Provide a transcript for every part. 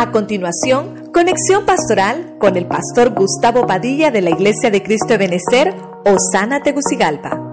A continuación, conexión pastoral con el pastor Gustavo Padilla de la Iglesia de Cristo de Benecer, Osana Tegucigalpa.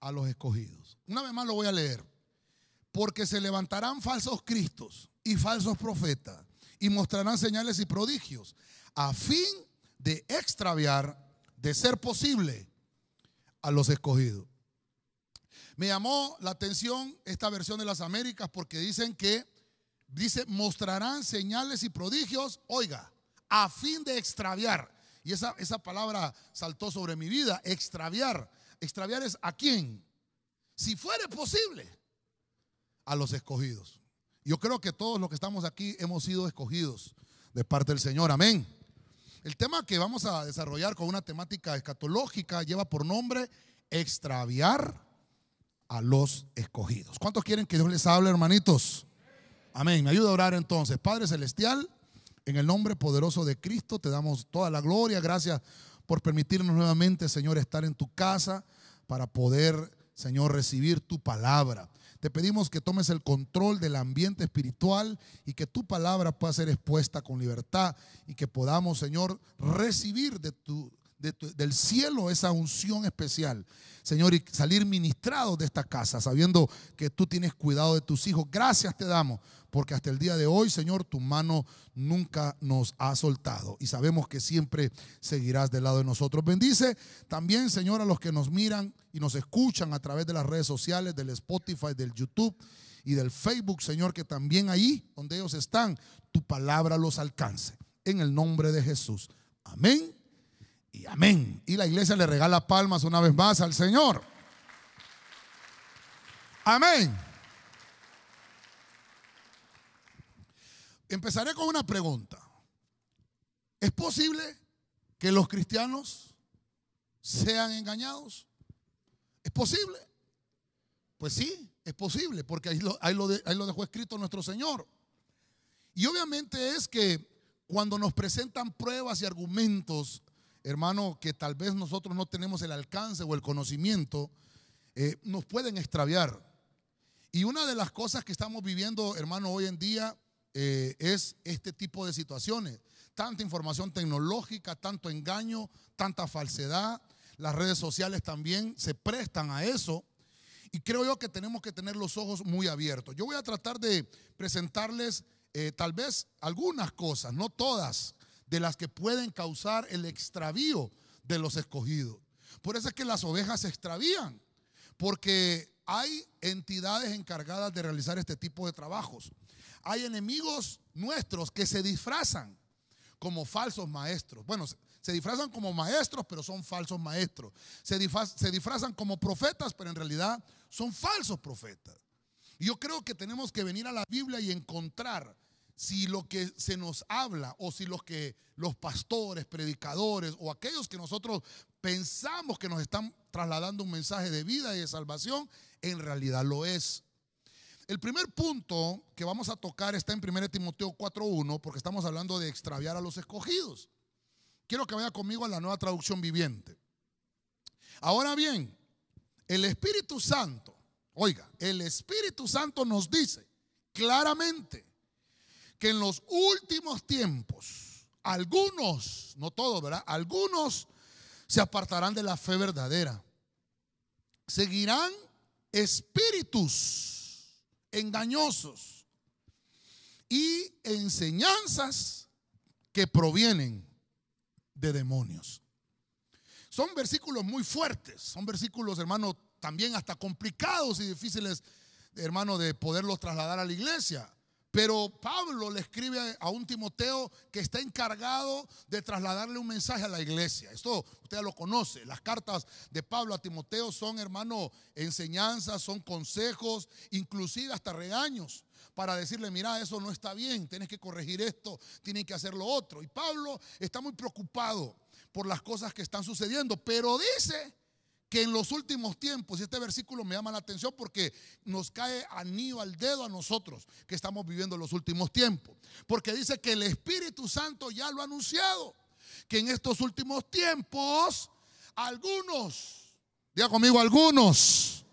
A los escogidos. Una vez más lo voy a leer. Porque se levantarán falsos cristos y falsos profetas y mostrarán señales y prodigios a fin de extraviar, de ser posible, a los escogidos. Me llamó la atención esta versión de las Américas porque dicen que, dice, mostrarán señales y prodigios, oiga, a fin de extraviar. Y esa, esa palabra saltó sobre mi vida, extraviar. Extraviar es a quién? Si fuere posible, a los escogidos. Yo creo que todos los que estamos aquí hemos sido escogidos de parte del Señor. Amén. El tema que vamos a desarrollar con una temática escatológica lleva por nombre extraviar a los escogidos. ¿Cuántos quieren que Dios les hable, hermanitos? Amén. Me ayuda a orar entonces. Padre Celestial. En el nombre poderoso de Cristo te damos toda la gloria. Gracias por permitirnos nuevamente, Señor, estar en tu casa para poder, Señor, recibir tu palabra. Te pedimos que tomes el control del ambiente espiritual y que tu palabra pueda ser expuesta con libertad y que podamos, Señor, recibir del cielo esa unción especial. Señor, y salir ministrados de esta casa, sabiendo que tú tienes cuidado de tus hijos. Gracias te damos porque hasta el día de hoy, Señor, tu mano nunca nos ha soltado y sabemos que siempre seguirás del lado de nosotros. Bendice también, Señor, a los que nos miran y nos escuchan a través de las redes sociales, del Spotify, del YouTube y del Facebook, Señor, que también ahí donde ellos están, tu palabra los alcance. En el nombre de Jesús. Amén y amén. Y la iglesia le regala palmas una vez más al Señor. Amén. Empezaré con una pregunta. ¿Es posible que los cristianos sean engañados? ¿Es posible? Pues sí, es posible, porque ahí lo, dejó escrito nuestro Señor. Y obviamente es que cuando nos presentan pruebas y argumentos, hermano, que tal vez nosotros no tenemos el alcance o el conocimiento, eh, nos pueden extraviar. Y una de las cosas que estamos viviendo, hermano, hoy en día eh, es este tipo de situaciones. Tanta información tecnológica, tanto engaño, tanta falsedad. Las redes sociales también se prestan a eso. Y creo yo que tenemos que tener los ojos muy abiertos. Yo voy a tratar de presentarles eh, tal vez algunas cosas, no todas, de las que pueden causar el extravío de los escogidos. Por eso es que las ovejas se extravían, porque hay entidades encargadas de realizar este tipo de trabajos hay enemigos nuestros que se disfrazan como falsos maestros. Bueno, se disfrazan como maestros, pero son falsos maestros. Se, disfrazan como profetas, pero en realidad son falsos profetas. Yo creo que tenemos que venir a la Biblia y encontrar si lo que se nos habla o si los que los pastores, predicadores o aquellos que nosotros pensamos que nos están trasladando un mensaje de vida y de salvación, en realidad lo es. El primer punto que vamos a tocar está en 1 Timoteo 4.1 porque estamos hablando de extraviar a los escogidos. Quiero que vaya conmigo a la nueva traducción viviente. Ahora bien, el Espíritu Santo, oiga, el Espíritu Santo nos dice claramente que en los últimos tiempos, algunos, no todos, ¿verdad? Algunos se apartarán de la fe verdadera. Seguirán espíritus engañosos y enseñanzas que provienen de demonios. Son versículos muy fuertes, son versículos, hermano, también hasta complicados y difíciles, hermano, de poderlos trasladar a la iglesia. Pero Pablo le escribe a un Timoteo que está encargado de trasladarle un mensaje a la iglesia. Esto usted lo conoce. Las cartas de Pablo a Timoteo son, hermano, enseñanzas, son consejos, inclusive hasta regaños para decirle, mira, eso no está bien, tienes que corregir esto, tienes que hacer lo otro. Y Pablo está muy preocupado por las cosas que están sucediendo, pero dice que en los últimos tiempos, y este versículo me llama la atención porque nos cae anillo al dedo a nosotros que estamos viviendo los últimos tiempos, porque dice que el Espíritu Santo ya lo ha anunciado, que en estos últimos tiempos algunos, diga conmigo algunos,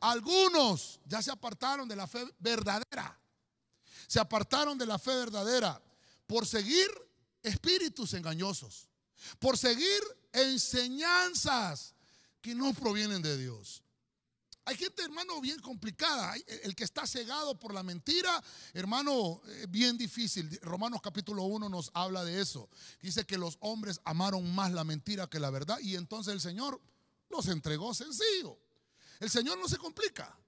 algunos ya se apartaron de la fe verdadera, se apartaron de la fe verdadera por seguir espíritus engañosos, por seguir enseñanzas que no provienen de Dios. Hay gente, hermano, bien complicada. El que está cegado por la mentira, hermano, eh, bien difícil. Romanos capítulo 1 nos habla de eso. Dice que los hombres amaron más la mentira que la verdad y entonces el Señor los entregó sencillo. El Señor no se complica.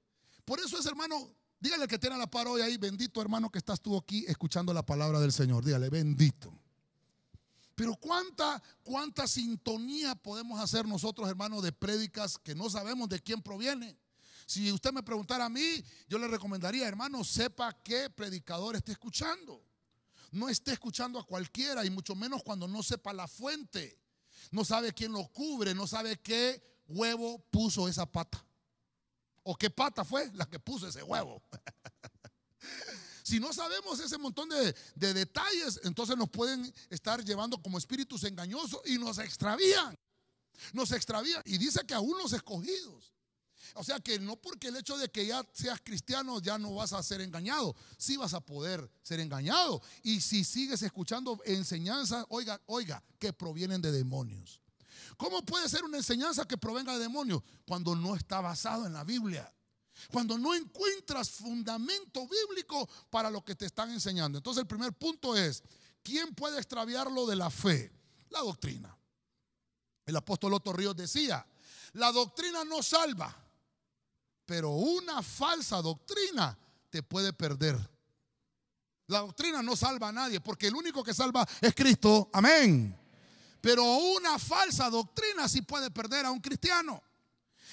Por eso es, hermano, dígale que tiene la par hoy ahí, bendito hermano que estás tú aquí escuchando la palabra del Señor. Dígale, bendito. Pero cuánta, cuánta sintonía podemos hacer nosotros, hermanos, de prédicas que no sabemos de quién proviene. Si usted me preguntara a mí, yo le recomendaría, hermano, sepa qué predicador esté escuchando. No esté escuchando a cualquiera y mucho menos cuando no sepa la fuente. No sabe quién lo cubre, no sabe qué huevo puso esa pata. O qué pata fue la que puso ese huevo. Si no sabemos ese montón de, detalles, entonces nos pueden estar llevando como espíritus engañosos y nos extravían. Nos extravían. Y dice que aún los escogidos. O sea que no porque el hecho de que ya seas cristiano ya no vas a ser engañado. Sí vas a poder ser engañado. Y si sigues escuchando enseñanzas, oiga, oiga, que provienen de demonios. ¿Cómo puede ser una enseñanza que provenga de demonios cuando no está basado en la Biblia? Cuando no encuentras fundamento bíblico para lo que te están enseñando. Entonces el primer punto es, ¿quién puede extraviarlo de la fe? La doctrina. El apóstol Otto Ríos decía, la doctrina no salva, pero una falsa doctrina te puede perder. La doctrina no salva a nadie, porque el único que salva es Cristo. Amén. Pero una falsa doctrina sí puede perder a un cristiano.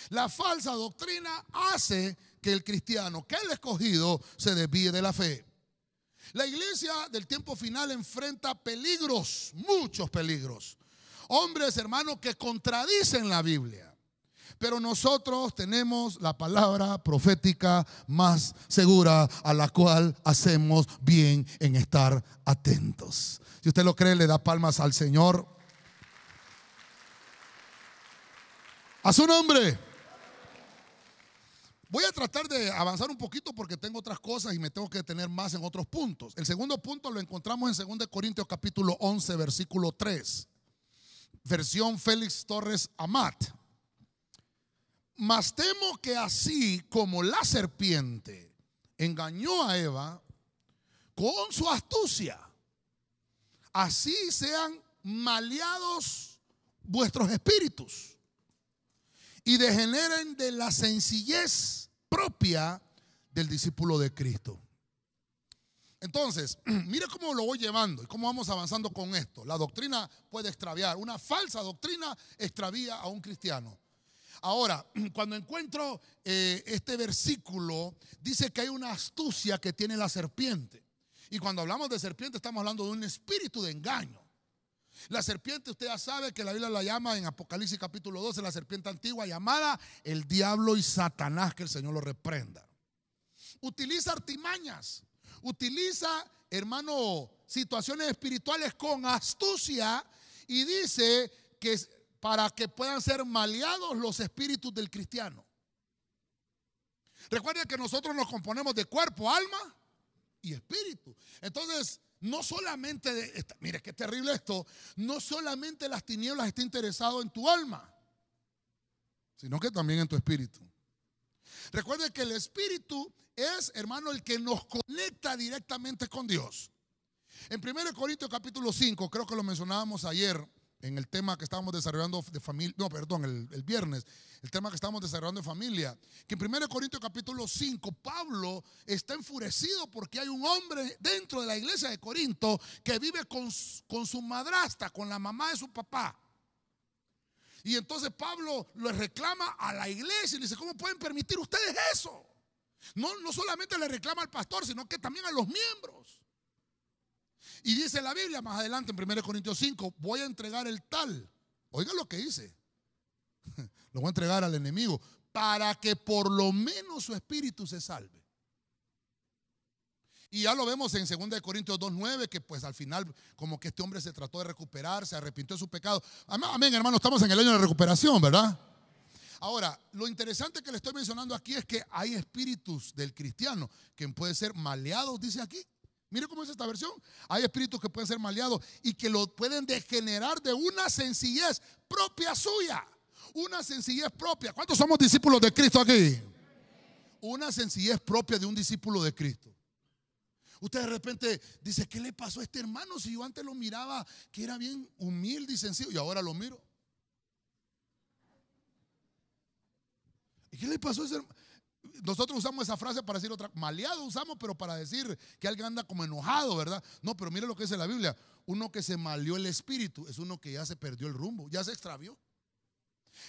La falsa doctrina hace que el cristiano, que el escogido, se desvíe de la fe. La iglesia del tiempo final enfrenta peligros, muchos peligros. Hombres, hermanos, que contradicen la Biblia. Pero nosotros tenemos la palabra profética más segura a la cual hacemos bien en estar atentos. Si usted lo cree, le da palmas al Señor. A su nombre. Voy a tratar de avanzar un poquito porque tengo otras cosas y me tengo que detener más en otros puntos. El segundo punto lo encontramos en 2 Corintios capítulo 11, versículo 3. Versión Félix Torres Amat. Mas temo que así como la serpiente engañó a Eva con su astucia, así sean maleados vuestros espíritus y degeneren de la sencillez propia del discípulo de Cristo. Entonces, mire cómo lo voy llevando y cómo vamos avanzando con esto. La doctrina puede extraviar, una falsa doctrina extravía a un cristiano. Ahora, cuando encuentro eh, este versículo, dice que hay una astucia que tiene la serpiente. Y cuando hablamos de serpiente, estamos hablando de un espíritu de engaño. La serpiente, usted ya sabe que la Biblia la llama en Apocalipsis capítulo 12, la serpiente antigua llamada el diablo y Satanás, que el Señor lo reprenda. Utiliza artimañas, utiliza, hermano, situaciones espirituales con astucia y dice que para que puedan ser maleados los espíritus del cristiano. Recuerden que nosotros nos componemos de cuerpo, alma y espíritu. Entonces, no solamente, mire qué terrible esto, no solamente las tinieblas están interesado en tu alma, sino que también en tu espíritu. Recuerde que el espíritu es, hermano, el que nos conecta directamente con Dios. En 1 Corintios capítulo 5, creo que lo mencionábamos ayer, en el tema que estábamos desarrollando de familia, no, perdón, el, el, viernes, el tema que estábamos desarrollando de familia, que en 1 Corintios capítulo 5, Pablo está enfurecido porque hay un hombre dentro de la iglesia de Corinto que vive con, con su madrastra, con la mamá de su papá. Y entonces Pablo le reclama a la iglesia y le dice, ¿cómo pueden permitir ustedes eso? No, no solamente le reclama al pastor, sino que también a los miembros. Y dice la Biblia más adelante en 1 Corintios 5, voy a entregar el tal. Oiga lo que dice. Lo voy a entregar al enemigo para que por lo menos su espíritu se salve. Y ya lo vemos en 2 Corintios 2.9, que pues al final como que este hombre se trató de recuperar, se arrepintió de su pecado. Amén, hermano, estamos en el año de recuperación, ¿verdad? Ahora, lo interesante que le estoy mencionando aquí es que hay espíritus del cristiano que pueden ser maleados, dice aquí. Mire cómo es esta versión. Hay espíritus que pueden ser maleados y que lo pueden degenerar de una sencillez propia suya. Una sencillez propia. ¿Cuántos somos discípulos de Cristo aquí? Una sencillez propia de un discípulo de Cristo. Usted de repente dice, ¿qué le pasó a este hermano si yo antes lo miraba que era bien humilde y sencillo y ahora lo miro? ¿Y qué le pasó a ese hermano? Nosotros usamos esa frase para decir otra, maleado usamos, pero para decir que alguien anda como enojado, ¿verdad? No, pero mire lo que dice la Biblia. Uno que se maleó el espíritu es uno que ya se perdió el rumbo, ya se extravió.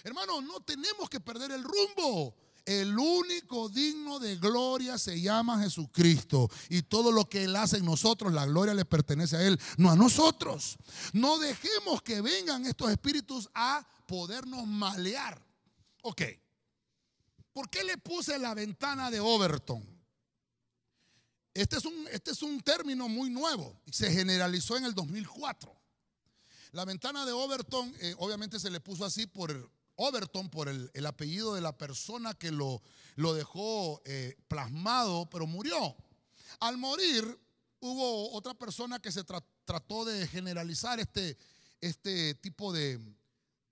Hermano, no tenemos que perder el rumbo. El único digno de gloria se llama Jesucristo. Y todo lo que Él hace en nosotros, la gloria le pertenece a Él, no a nosotros. No dejemos que vengan estos espíritus a podernos malear. Ok. ¿Por qué le puse la ventana de Overton? Este es un, este es un término muy nuevo se generalizó en el 2004. La ventana de Overton, eh, obviamente se le puso así por Overton por el, apellido de la persona que lo, lo dejó eh, plasmado, pero murió. Al morir, hubo otra persona que se trató de generalizar este, este tipo de,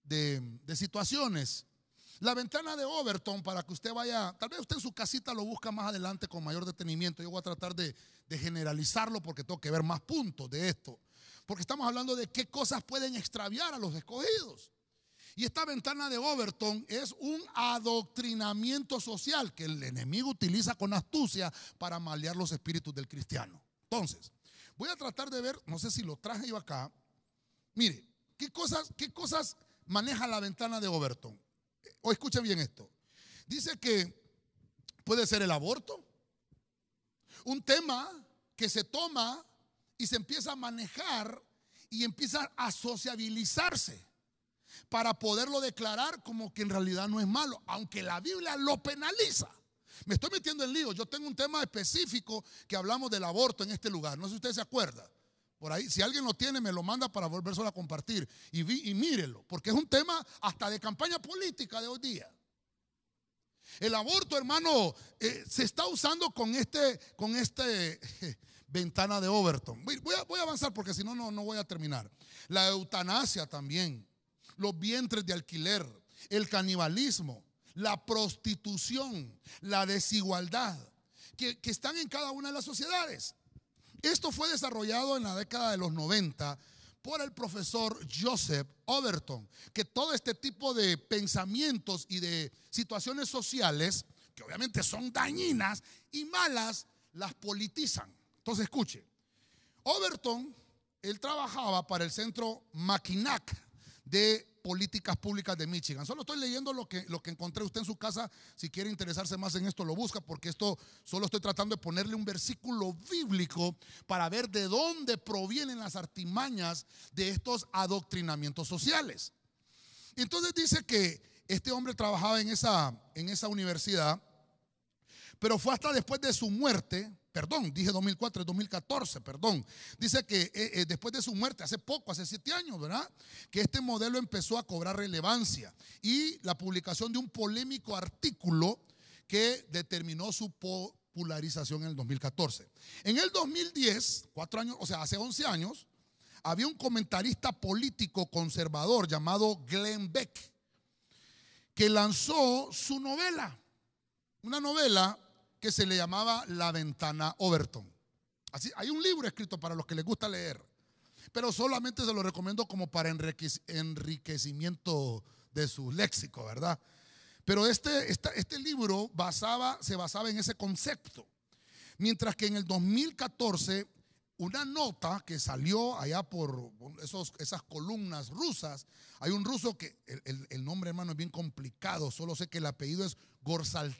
de, situaciones. La ventana de Overton, para que usted vaya, tal vez usted en su casita lo busca más adelante con mayor detenimiento. Yo voy a tratar de, generalizarlo porque tengo que ver más puntos de esto. Porque estamos hablando de qué cosas pueden extraviar a los escogidos. Y esta ventana de Overton es un adoctrinamiento social que el enemigo utiliza con astucia para malear los espíritus del cristiano. Entonces, voy a tratar de ver, no sé si lo traje yo acá. Mire, ¿qué cosas, qué cosas maneja la ventana de Overton? O escuchen bien esto. Dice que puede ser el aborto, un tema que se toma y se empieza a manejar y empieza a sociabilizarse para poderlo declarar como que en realidad no es malo, aunque la Biblia lo penaliza. Me estoy metiendo en lío. Yo tengo un tema específico que hablamos del aborto en este lugar. No sé si usted se acuerda. Por ahí, si alguien lo tiene, me lo manda para volvérselo a compartir. Y, vi, mírelo, porque es un tema hasta de campaña política de hoy día. El aborto, hermano, eh, se está usando con este, con este ventana de Overton. Voy a, voy a avanzar porque si no, no voy a terminar. La eutanasia también los vientres de alquiler, el canibalismo, la prostitución, la desigualdad, que, están en cada una de las sociedades. Esto fue desarrollado en la década de los 90 por el profesor Joseph Overton, que todo este tipo de pensamientos y de situaciones sociales, que obviamente son dañinas y malas, las politizan. Entonces escuche, Overton, él trabajaba para el centro Mackinac de políticas públicas de Michigan. Solo estoy leyendo lo que, lo que encontré usted en su casa. Si quiere interesarse más en esto, lo busca, porque esto solo estoy tratando de ponerle un versículo bíblico para ver de dónde provienen las artimañas de estos adoctrinamientos sociales. entonces dice que este hombre trabajaba en esa, en esa universidad, pero fue hasta después de su muerte perdón, dije 2004, 2014, perdón. Dice que eh, eh, después de su muerte, hace poco, hace siete años, ¿verdad? Que este modelo empezó a cobrar relevancia y la publicación de un polémico artículo que determinó su popularización en el 2014. En el 2010, cuatro años, o sea, hace 11 años, había un comentarista político conservador llamado Glenn Beck que lanzó su novela, una novela que se le llamaba La Ventana Overton. Así, hay un libro escrito para los que les gusta leer. pero solamente se lo recomiendo como para enriquecimiento de su léxico, ¿verdad? Pero este, este libro basaba, se basaba en ese concepto. Mientras que en el 2014, una nota que salió allá por esas columnas rusas, hay un ruso que el, nombre hermano es bien complicado, solo sé que el apellido es Gorsal,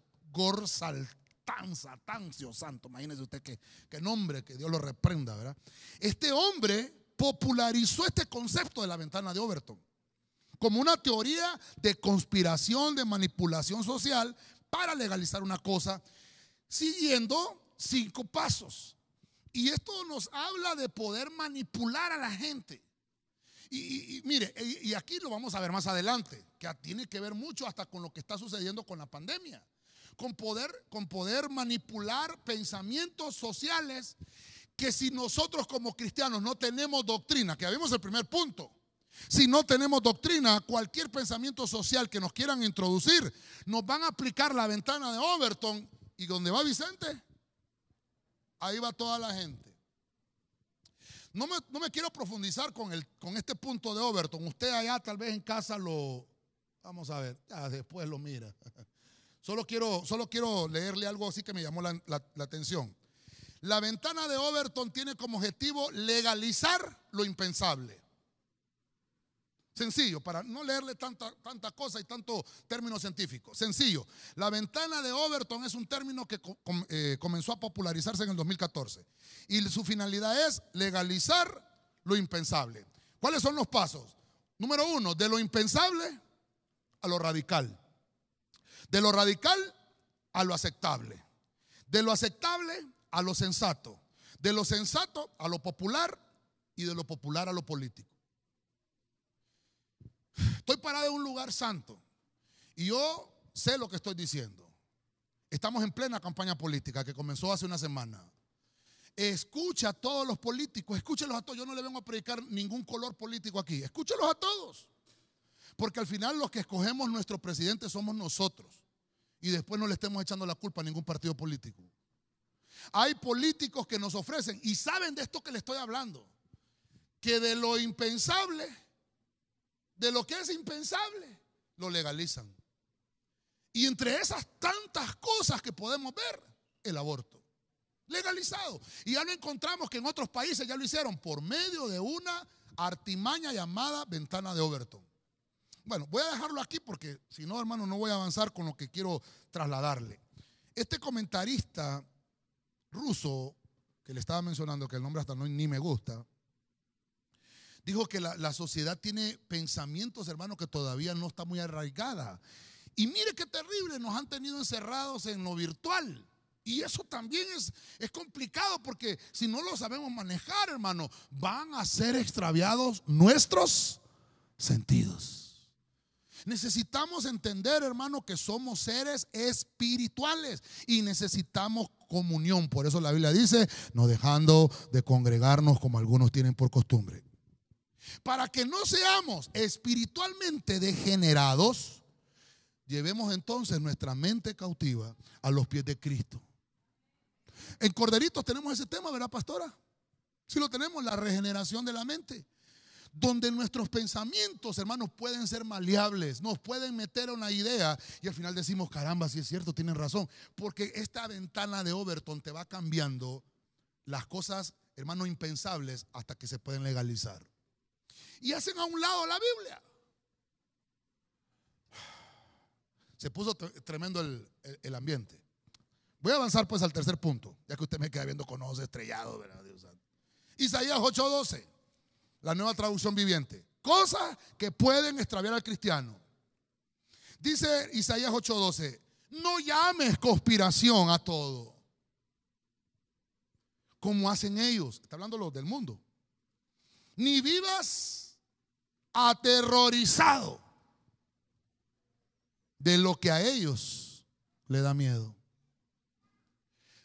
Gorsaltanza, Tancio Santo, imagínese usted qué, qué nombre, que Dios lo reprenda, ¿verdad? Este hombre popularizó este concepto de la ventana de Overton como una teoría de conspiración, de manipulación social para legalizar una cosa, siguiendo cinco pasos. Y esto nos habla de poder manipular a la gente. Y, mire, y, aquí lo vamos a ver más adelante, que tiene que ver mucho hasta con lo que está sucediendo con la pandemia. Con poder, con poder manipular pensamientos sociales que si nosotros como cristianos no tenemos doctrina, que vimos el primer punto, si no tenemos doctrina, cualquier pensamiento social que nos quieran introducir, nos van a aplicar la ventana de Overton y donde va Vicente, ahí va toda la gente. No me, quiero profundizar con, el, con este punto de Overton. Usted allá tal vez en casa lo, vamos a ver, después lo mira. Solo quiero, solo quiero leerle algo así que me llamó la atención. La ventana de Overton tiene como objetivo legalizar lo impensable. Sencillo, para no leerle tanta, tanta cosa y tanto término científico. Sencillo. La ventana de Overton es un término que eh, comenzó a popularizarse en el 2014. Y su finalidad es legalizar lo impensable. ¿Cuáles son los pasos? Número uno, de lo impensable a lo radical. De lo radical a lo aceptable. De lo aceptable a lo sensato. De lo sensato a lo popular y de lo popular a lo político. Estoy parado en un lugar santo y yo sé lo que estoy diciendo. Estamos en plena campaña política que comenzó hace una semana. Escucha a todos los políticos, escúchelos a todos. Yo no le vengo a predicar ningún color político aquí. Escúchelos a todos. Porque al final los que escogemos nuestro presidente somos nosotros. Y después no le estemos echando la culpa a ningún partido político. Hay políticos que nos ofrecen, y saben de esto que le estoy hablando, que de lo impensable de lo que es impensable, lo legalizan. Y entre esas tantas cosas que podemos ver, el aborto. Legalizado. Y ya lo encontramos que en otros países ya lo hicieron por medio de una artimaña llamada ventana de Overton. Bueno, voy a dejarlo aquí porque si no, hermano, no voy a avanzar con lo que quiero trasladarle. Este comentarista ruso que le estaba mencionando, que el nombre hasta no, ni me gusta, dijo que la, sociedad tiene pensamientos, hermanos, que todavía no está muy arraigada. Y mire qué terrible, nos han tenido encerrados en lo virtual. Y eso también es, es complicado porque si no lo sabemos manejar, hermano, van a ser extraviados nuestros sentidos. Necesitamos entender, hermano, que somos seres espirituales y necesitamos comunión. Por eso la Biblia dice, no dejando de congregarnos como algunos tienen por costumbre. Para que no seamos espiritualmente degenerados, llevemos entonces nuestra mente cautiva a los pies de Cristo. En Corderitos tenemos ese tema, ¿verdad, pastora? Si lo tenemos, la regeneración de la mente. Donde nuestros pensamientos, hermanos, pueden ser maleables, nos pueden meter una idea y al final decimos, caramba, si es cierto, tienen razón. Porque esta ventana de Overton te va cambiando las cosas, hermanos, impensables hasta que se pueden legalizar y hacen a un lado la Biblia. Se puso tremendo el, ambiente. Voy a avanzar pues al tercer punto, ya que usted me queda viendo con ojos estrellados, ¿verdad? Dios Isaías 8:12, la nueva traducción viviente. Cosas que pueden extraviar al cristiano. Dice Isaías 8:12, no llames conspiración a todo, como hacen ellos, está hablando los del mundo. Ni vivas aterrorizado de lo que a ellos le da miedo.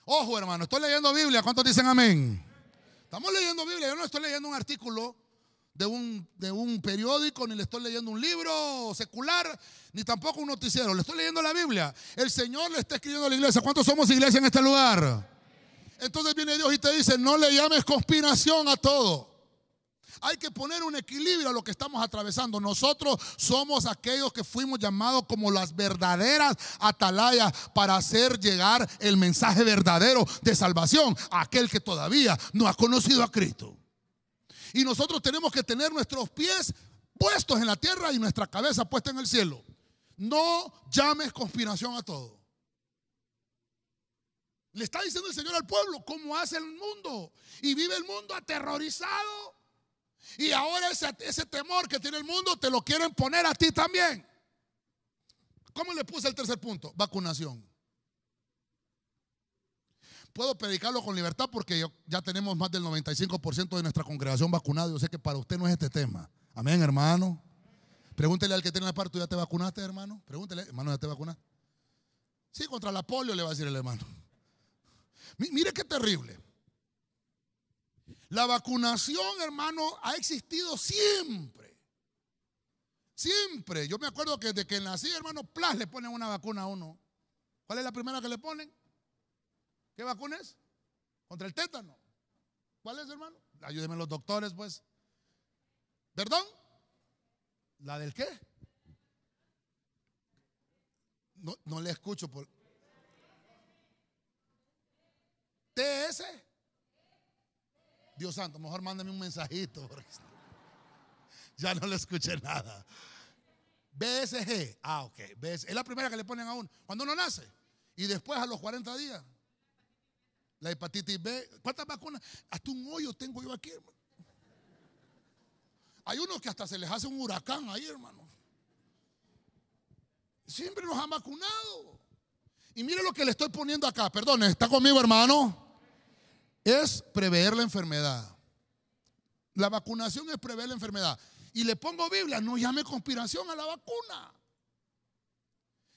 Ojo, hermano, estoy leyendo Biblia. ¿Cuántos dicen amén? Estamos leyendo Biblia. Yo no estoy leyendo un artículo de un, de un periódico, ni le estoy leyendo un libro secular, ni tampoco un noticiero. Le estoy leyendo la Biblia. El Señor le está escribiendo a la iglesia. ¿Cuántos somos iglesia en este lugar? Entonces viene Dios y te dice, no le llames conspiración a todo. Hay que poner un equilibrio a lo que estamos atravesando. Nosotros somos aquellos que fuimos llamados como las verdaderas atalayas para hacer llegar el mensaje verdadero de salvación a aquel que todavía no ha conocido a Cristo. Y nosotros tenemos que tener nuestros pies puestos en la tierra y nuestra cabeza puesta en el cielo. No llames conspiración a todo. Le está diciendo el Señor al pueblo cómo hace el mundo. Y vive el mundo aterrorizado. Y ahora ese, ese, temor que tiene el mundo te lo quieren poner a ti también. ¿Cómo le puse el tercer punto? Vacunación. Puedo predicarlo con libertad porque ya tenemos más del 95% de nuestra congregación vacunada. Yo sé que para usted no es este tema. Amén, hermano. Pregúntele al que tiene la parte, ¿tú ya te vacunaste, hermano? Pregúntele, hermano, ¿ya te vacunaste? Sí, contra la polio le va a decir el hermano. Mire qué terrible. La vacunación, hermano, ha existido siempre. Siempre. Yo me acuerdo que desde que nací, hermano, Plas le ponen una vacuna a uno. ¿Cuál es la primera que le ponen? ¿Qué vacuna es? Contra el tétano. ¿Cuál es, hermano? Ayúdenme los doctores, pues. ¿Perdón? ¿La del qué? No, no le escucho por. TS. Dios santo, mejor mándame un mensajito. ya no le escuché nada. BSG. Ah, ok. Es la primera que le ponen a uno. Cuando uno nace. Y después a los 40 días. La hepatitis B. ¿Cuántas vacunas? Hasta un hoyo tengo yo aquí, hermano. Hay unos que hasta se les hace un huracán ahí, hermano. Siempre nos han vacunado. Y mire lo que le estoy poniendo acá. Perdón, ¿está conmigo, hermano? Es prever la enfermedad. La vacunación es prever la enfermedad. Y le pongo Biblia, no llame conspiración a la vacuna.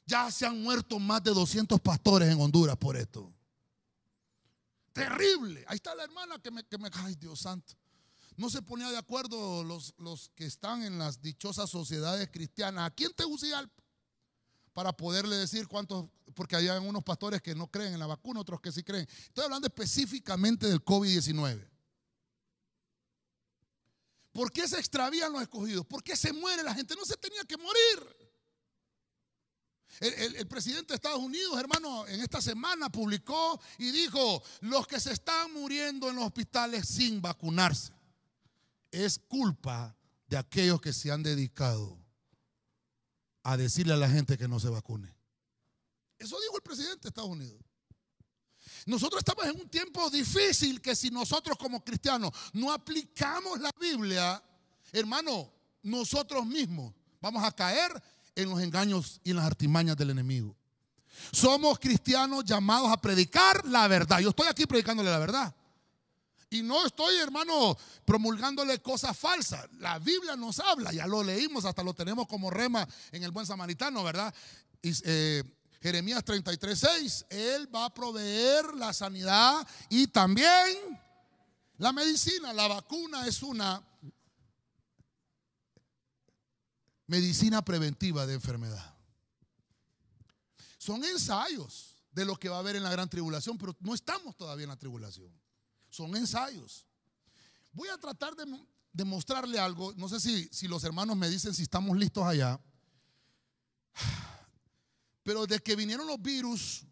Ya se han muerto más de 200 pastores en Honduras por esto. Terrible. Ahí está la hermana que me, que me, ay Dios santo. No se ponía de acuerdo los, los que están en las dichosas sociedades cristianas. ¿A quién te Tegucigalpa? Para poderle decir cuántos, porque hay unos pastores que no creen en la vacuna, otros que sí creen. Estoy hablando específicamente del COVID-19. ¿Por qué se extravían los escogidos? ¿Por qué se muere la gente? No se tenía que morir. El, presidente de Estados Unidos, hermano, en esta semana publicó y dijo, los que se están muriendo en los hospitales sin vacunarse es culpa de aquellos que se han dedicado a decirle a la gente que no se vacune. Eso dijo el presidente de Estados Unidos. Nosotros estamos en un tiempo difícil que si nosotros como cristianos no aplicamos la Biblia, hermano, nosotros mismos vamos a caer en los engaños y en las artimañas del enemigo. Somos cristianos llamados a predicar la verdad. Yo estoy aquí predicándole la verdad. Y no estoy, hermano, promulgándole cosas falsas. La Biblia nos habla, ya lo leímos, hasta lo tenemos como rema en el buen samaritano, ¿verdad? Y, eh, Jeremías 33, 6, Él va a proveer la sanidad y también la medicina. La vacuna es una medicina preventiva de enfermedad. Son ensayos de lo que va a haber en la gran tribulación, pero no estamos todavía en la tribulación son ensayos. Voy a tratar de, mostrarle algo. No sé si, si los hermanos me dicen si estamos listos allá. Pero de que vinieron los virus,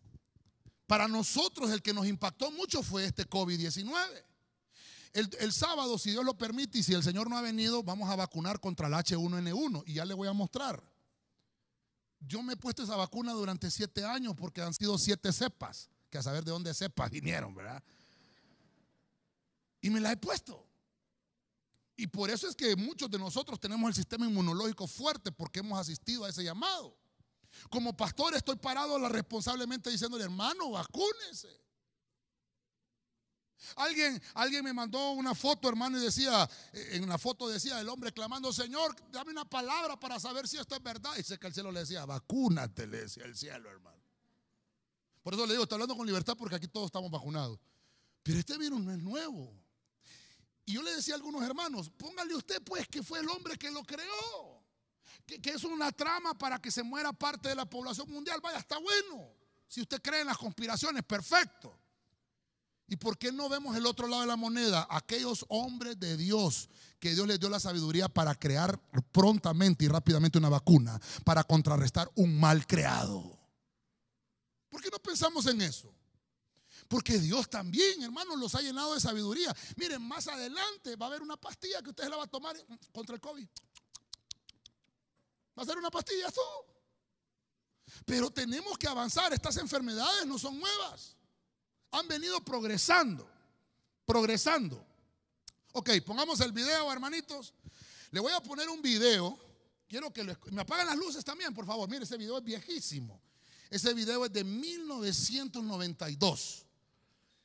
para nosotros el que nos impactó mucho fue este COVID-19. El, sábado, si Dios lo permite y si el Señor no ha venido, vamos a vacunar contra el H1N1 y ya le voy a mostrar. Yo me he puesto esa vacuna durante siete años porque han sido siete cepas, que a saber de dónde cepas vinieron, ¿verdad? Y me la he puesto. Y por eso es que muchos de nosotros tenemos el sistema inmunológico fuerte porque hemos asistido a ese llamado. Como pastor estoy parado responsablemente diciéndole, hermano, vacúnese. Alguien, alguien me mandó una foto, hermano, y decía, eh, en una foto decía el hombre clamando, Señor, dame una palabra para saber si esto es verdad. Y sé que el cielo le decía, vacúnate, le decía el cielo, hermano. Por eso le digo, estoy hablando con libertad porque aquí todos estamos vacunados. Pero este virus no es nuevo. Y yo le decía a algunos hermanos, póngale usted pues que fue el hombre que lo creó. Que, es una trama para que se muera parte de la población mundial. Vaya, está bueno. Si usted cree en las conspiraciones, perfecto. ¿Y por qué no vemos el otro lado de la moneda? Aquellos hombres de Dios que Dios les dio la sabiduría para crear prontamente y rápidamente una vacuna para contrarrestar un mal creado. ¿Por qué no pensamos en eso? Porque Dios también, hermanos, los ha llenado de sabiduría. Miren, más adelante va a haber una pastilla que ustedes la van a tomar contra el COVID. Va a ser una pastilla, eso. Pero tenemos que avanzar. Estas enfermedades no son nuevas. Han venido progresando, progresando. Ok, pongamos el video, hermanitos. Le voy a poner un video. Quiero que me apaguen las luces también, por favor. Mire, ese video es viejísimo. Ese video es de 1992.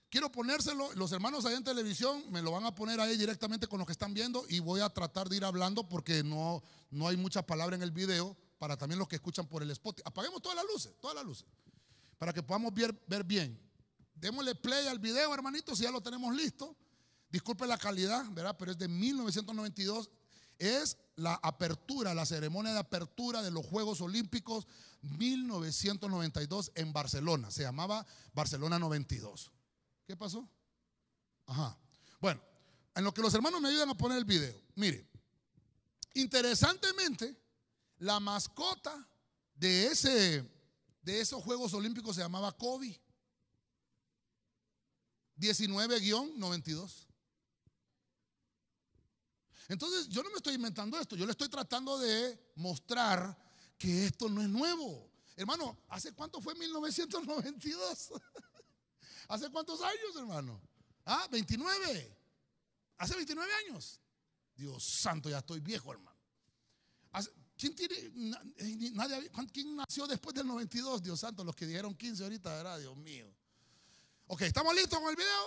Quiero ponérselo, los hermanos ahí en televisión me lo van a poner ahí directamente con los que están viendo y voy a tratar de ir hablando porque no, no hay mucha palabra en el video para también los que escuchan por el spot. Apaguemos todas las luces, todas las luces, para que podamos ver, ver bien. Démosle play al video, hermanitos, si ya lo tenemos listo. Disculpe la calidad, ¿verdad? Pero es de 1992. Es la apertura, la ceremonia de apertura de los Juegos Olímpicos 1992 en Barcelona. Se llamaba Barcelona 92. ¿Qué pasó? Ajá. Bueno, en lo que los hermanos me ayudan a poner el video. Mire, interesantemente, la mascota de, ese, de esos Juegos Olímpicos se llamaba Kobe. 19-92. Entonces, yo no me estoy inventando esto, yo le estoy tratando de mostrar que esto no es nuevo. Hermano, ¿hace cuánto fue 1992? ¿Hace cuántos años, hermano? Ah, 29. Hace 29 años. Dios santo, ya estoy viejo, hermano. ¿Quién tiene, eh, nadie, ¿Quién nació después del 92? Dios santo, los que dijeron 15 ahorita, ¿verdad? Dios mío. Ok, ¿estamos listos con el video?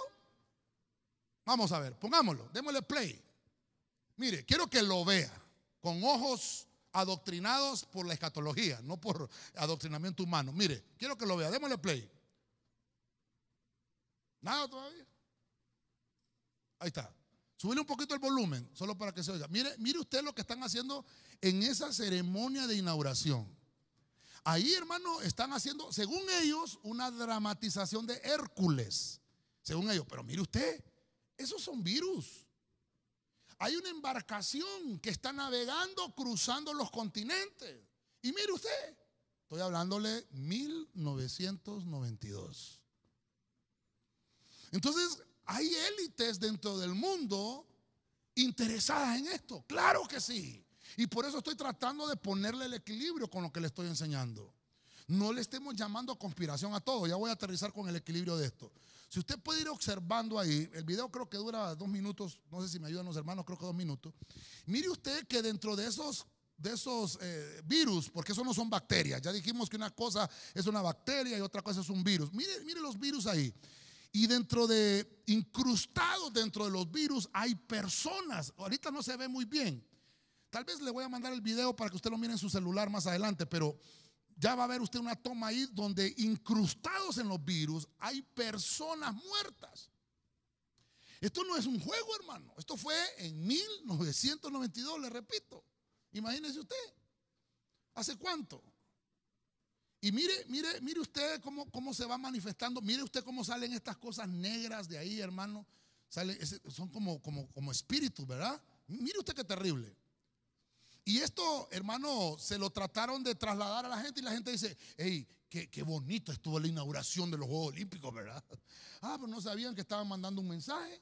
Vamos a ver, pongámoslo, démosle play. Mire, quiero que lo vea con ojos adoctrinados por la escatología, no por adoctrinamiento humano. Mire, quiero que lo vea, démosle play. Nada todavía. Ahí está. Subir un poquito el volumen, solo para que se oiga. Mire, mire usted lo que están haciendo en esa ceremonia de inauguración. Ahí, hermano, están haciendo, según ellos, una dramatización de Hércules. Según ellos. Pero mire usted, esos son virus. Hay una embarcación que está navegando, cruzando los continentes. Y mire usted, estoy hablándole 1992. Entonces, hay élites dentro del mundo interesadas en esto. Claro que sí. Y por eso estoy tratando de ponerle el equilibrio con lo que le estoy enseñando. No le estemos llamando conspiración a todo. Ya voy a aterrizar con el equilibrio de esto. Si usted puede ir observando ahí, el video creo que dura dos minutos, no sé si me ayudan los hermanos, creo que dos minutos. Mire usted que dentro de esos, de esos eh, virus, porque eso no son bacterias, ya dijimos que una cosa es una bacteria y otra cosa es un virus. Mire, mire los virus ahí. Y dentro de, incrustados dentro de los virus, hay personas. Ahorita no se ve muy bien. Tal vez le voy a mandar el video para que usted lo mire en su celular más adelante, pero ya va a ver usted una toma ahí donde incrustados en los virus hay personas muertas. Esto no es un juego, hermano. Esto fue en 1992, le repito. Imagínese usted. ¿Hace cuánto? Y mire, mire, mire usted cómo, cómo se va manifestando. Mire usted cómo salen estas cosas negras de ahí, hermano. Sale, son como, como, como espíritus, ¿verdad? Mire usted qué terrible. Y esto, hermano, se lo trataron de trasladar a la gente y la gente dice, hey, qué, bonito estuvo la inauguración de los Juegos Olímpicos, ¿verdad? Ah, pero no sabían que estaban mandando un mensaje.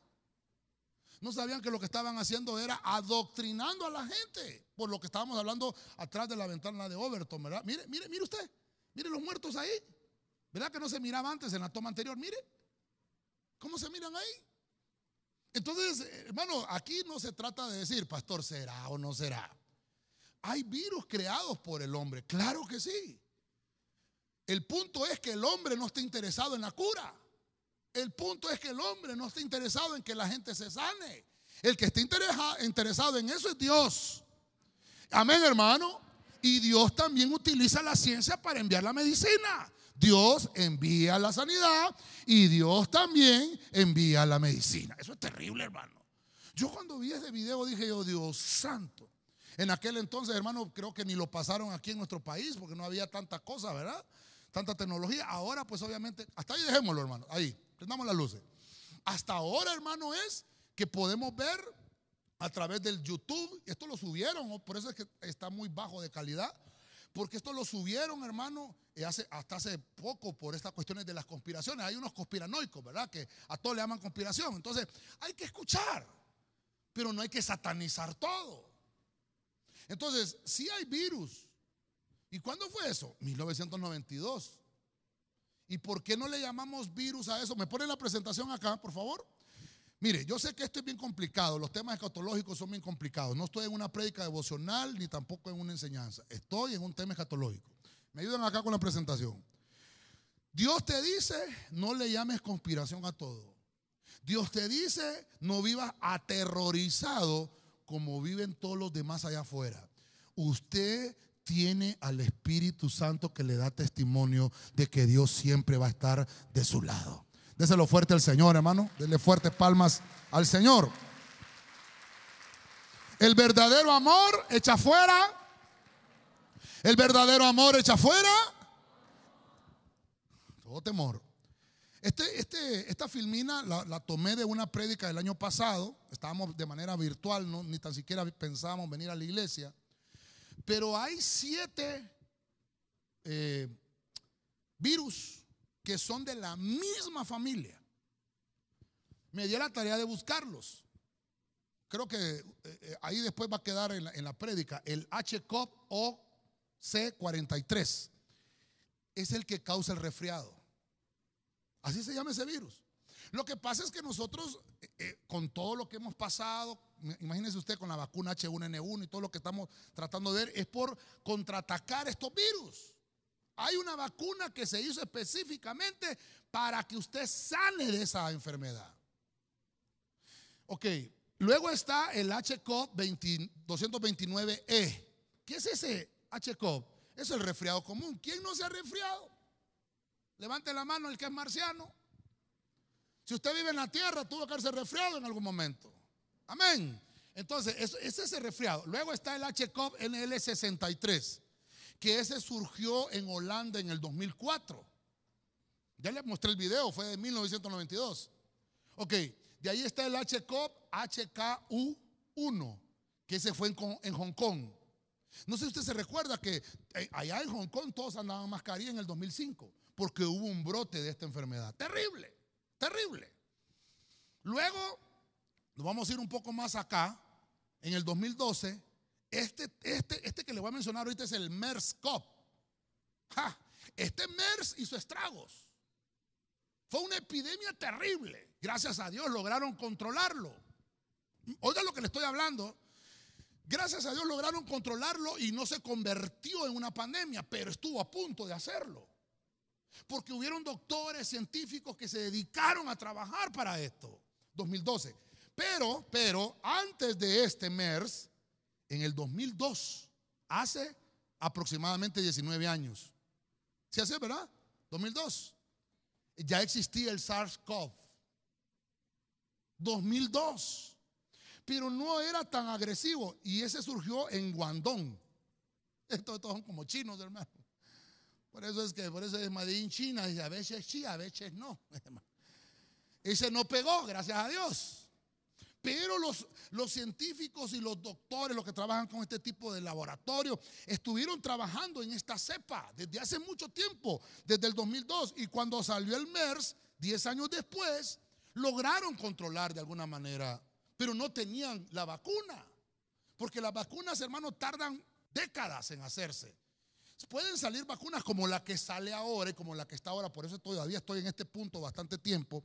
No sabían que lo que estaban haciendo era adoctrinando a la gente por lo que estábamos hablando atrás de la ventana de Overton, ¿verdad? Mire, mire, mire usted. Mire los muertos ahí. ¿Verdad que no se miraba antes en la toma anterior? Mire. ¿Cómo se miran ahí? Entonces, hermano, aquí no se trata de decir, pastor, ¿será o no será? Hay virus creados por el hombre. Claro que sí. El punto es que el hombre no está interesado en la cura. El punto es que el hombre no está interesado en que la gente se sane. El que está interesado en eso es Dios. Amén, hermano. Y Dios también utiliza la ciencia para enviar la medicina. Dios envía la sanidad y Dios también envía la medicina. Eso es terrible, hermano. Yo cuando vi ese video dije yo, Dios santo. En aquel entonces, hermano, creo que ni lo pasaron aquí en nuestro país porque no había tanta cosa, ¿verdad? Tanta tecnología. Ahora, pues obviamente, hasta ahí dejémoslo, hermano. Ahí, prendamos las luces. Hasta ahora, hermano, es que podemos ver a través del YouTube, esto lo subieron, por eso es que está muy bajo de calidad, porque esto lo subieron, hermano, eh, hace, hasta hace poco por estas cuestiones de las conspiraciones. Hay unos conspiranoicos, ¿verdad? Que a todos le llaman conspiración. Entonces, hay que escuchar, pero no hay que satanizar todo. Entonces, si hay virus. ¿Y cuándo fue eso? 1992. ¿Y por qué no le llamamos virus a eso? ¿Me ponen la presentación acá, por favor? Mire, yo sé que esto es bien complicado, los temas escatológicos son bien complicados. No estoy en una prédica devocional ni tampoco en una enseñanza. Estoy en un tema escatológico. Me ayudan acá con la presentación. Dios te dice, no le llames conspiración a todo. Dios te dice, no vivas aterrorizado como viven todos los demás allá afuera. Usted tiene al Espíritu Santo que le da testimonio de que Dios siempre va a estar de su lado. Déselo fuerte al Señor, hermano. Dele fuertes palmas al Señor. El verdadero amor echa fuera. El verdadero amor echa fuera. Todo temor. Este, este, esta filmina la, tomé de una prédica del año pasado. Estábamos de manera virtual, ni tan siquiera pensábamos venir a la iglesia. Pero hay siete eh, virus que son de la misma familia. Me dio la tarea de buscarlos. Creo que eh, eh, ahí después va a quedar en la, en prédica el HCOP o C43. Es el que causa el resfriado. Así se llama ese virus. Lo que pasa es que nosotros, eh, con todo lo que hemos pasado, imagínese usted con la vacuna H1N1 y todo lo que estamos tratando de ver, es por contraatacar estos virus. Hay una vacuna que se hizo específicamente para que usted sane de esa enfermedad. Ok, luego está el HCOP 229E. ¿Qué es ese HCOP? Es el resfriado común. ¿Quién no se ha resfriado? Levante la mano el que es marciano. Si usted vive en la tierra, tuvo que haberse resfriado en algún momento. Amén. Entonces, ese es ese resfriado. Luego está el HCOP NL63 que ese surgió en Holanda en el 2004. Ya les mostré el video, fue de 1992. Ok, de ahí está el HCOP HKU1, que ese fue en, Hong Kong. No sé si usted se recuerda que eh, allá en Hong Kong todos andaban mascarilla en el 2005, porque hubo un brote de esta enfermedad. Terrible, terrible. Luego, nos vamos a ir un poco más acá. En el 2012 este, este, este que le voy a mencionar ahorita es el MERS-CoV. Este MERS hizo estragos. Fue una epidemia terrible. Gracias a Dios lograron controlarlo. Oiga lo que le estoy hablando. Gracias a Dios lograron controlarlo y no se convirtió en una pandemia, pero estuvo a punto de hacerlo. Porque hubieron doctores científicos que se dedicaron a trabajar para esto. 2012. Pero, pero, antes de este MERS, en el 2002, hace aproximadamente 19 años. ¿Se hace, verdad? 2002. Ya existía el SARS-CoV. 2002. Pero no era tan agresivo. Y ese surgió en Guangdong. Estos todos son como chinos, hermano. Por eso es que, por eso es Madrid en China. Y a veces sí, a veces no. Ese no pegó, gracias a Dios. Pero los, los científicos y los doctores, los que trabajan con este tipo de laboratorio, estuvieron trabajando en esta cepa desde hace mucho tiempo, desde el 2002. Y cuando salió el MERS, 10 años después, lograron controlar de alguna manera, pero no tenían la vacuna. Porque las vacunas, hermanos, tardan décadas en hacerse. Pueden salir vacunas como la que sale ahora y como la que está ahora, por eso todavía estoy en este punto bastante tiempo,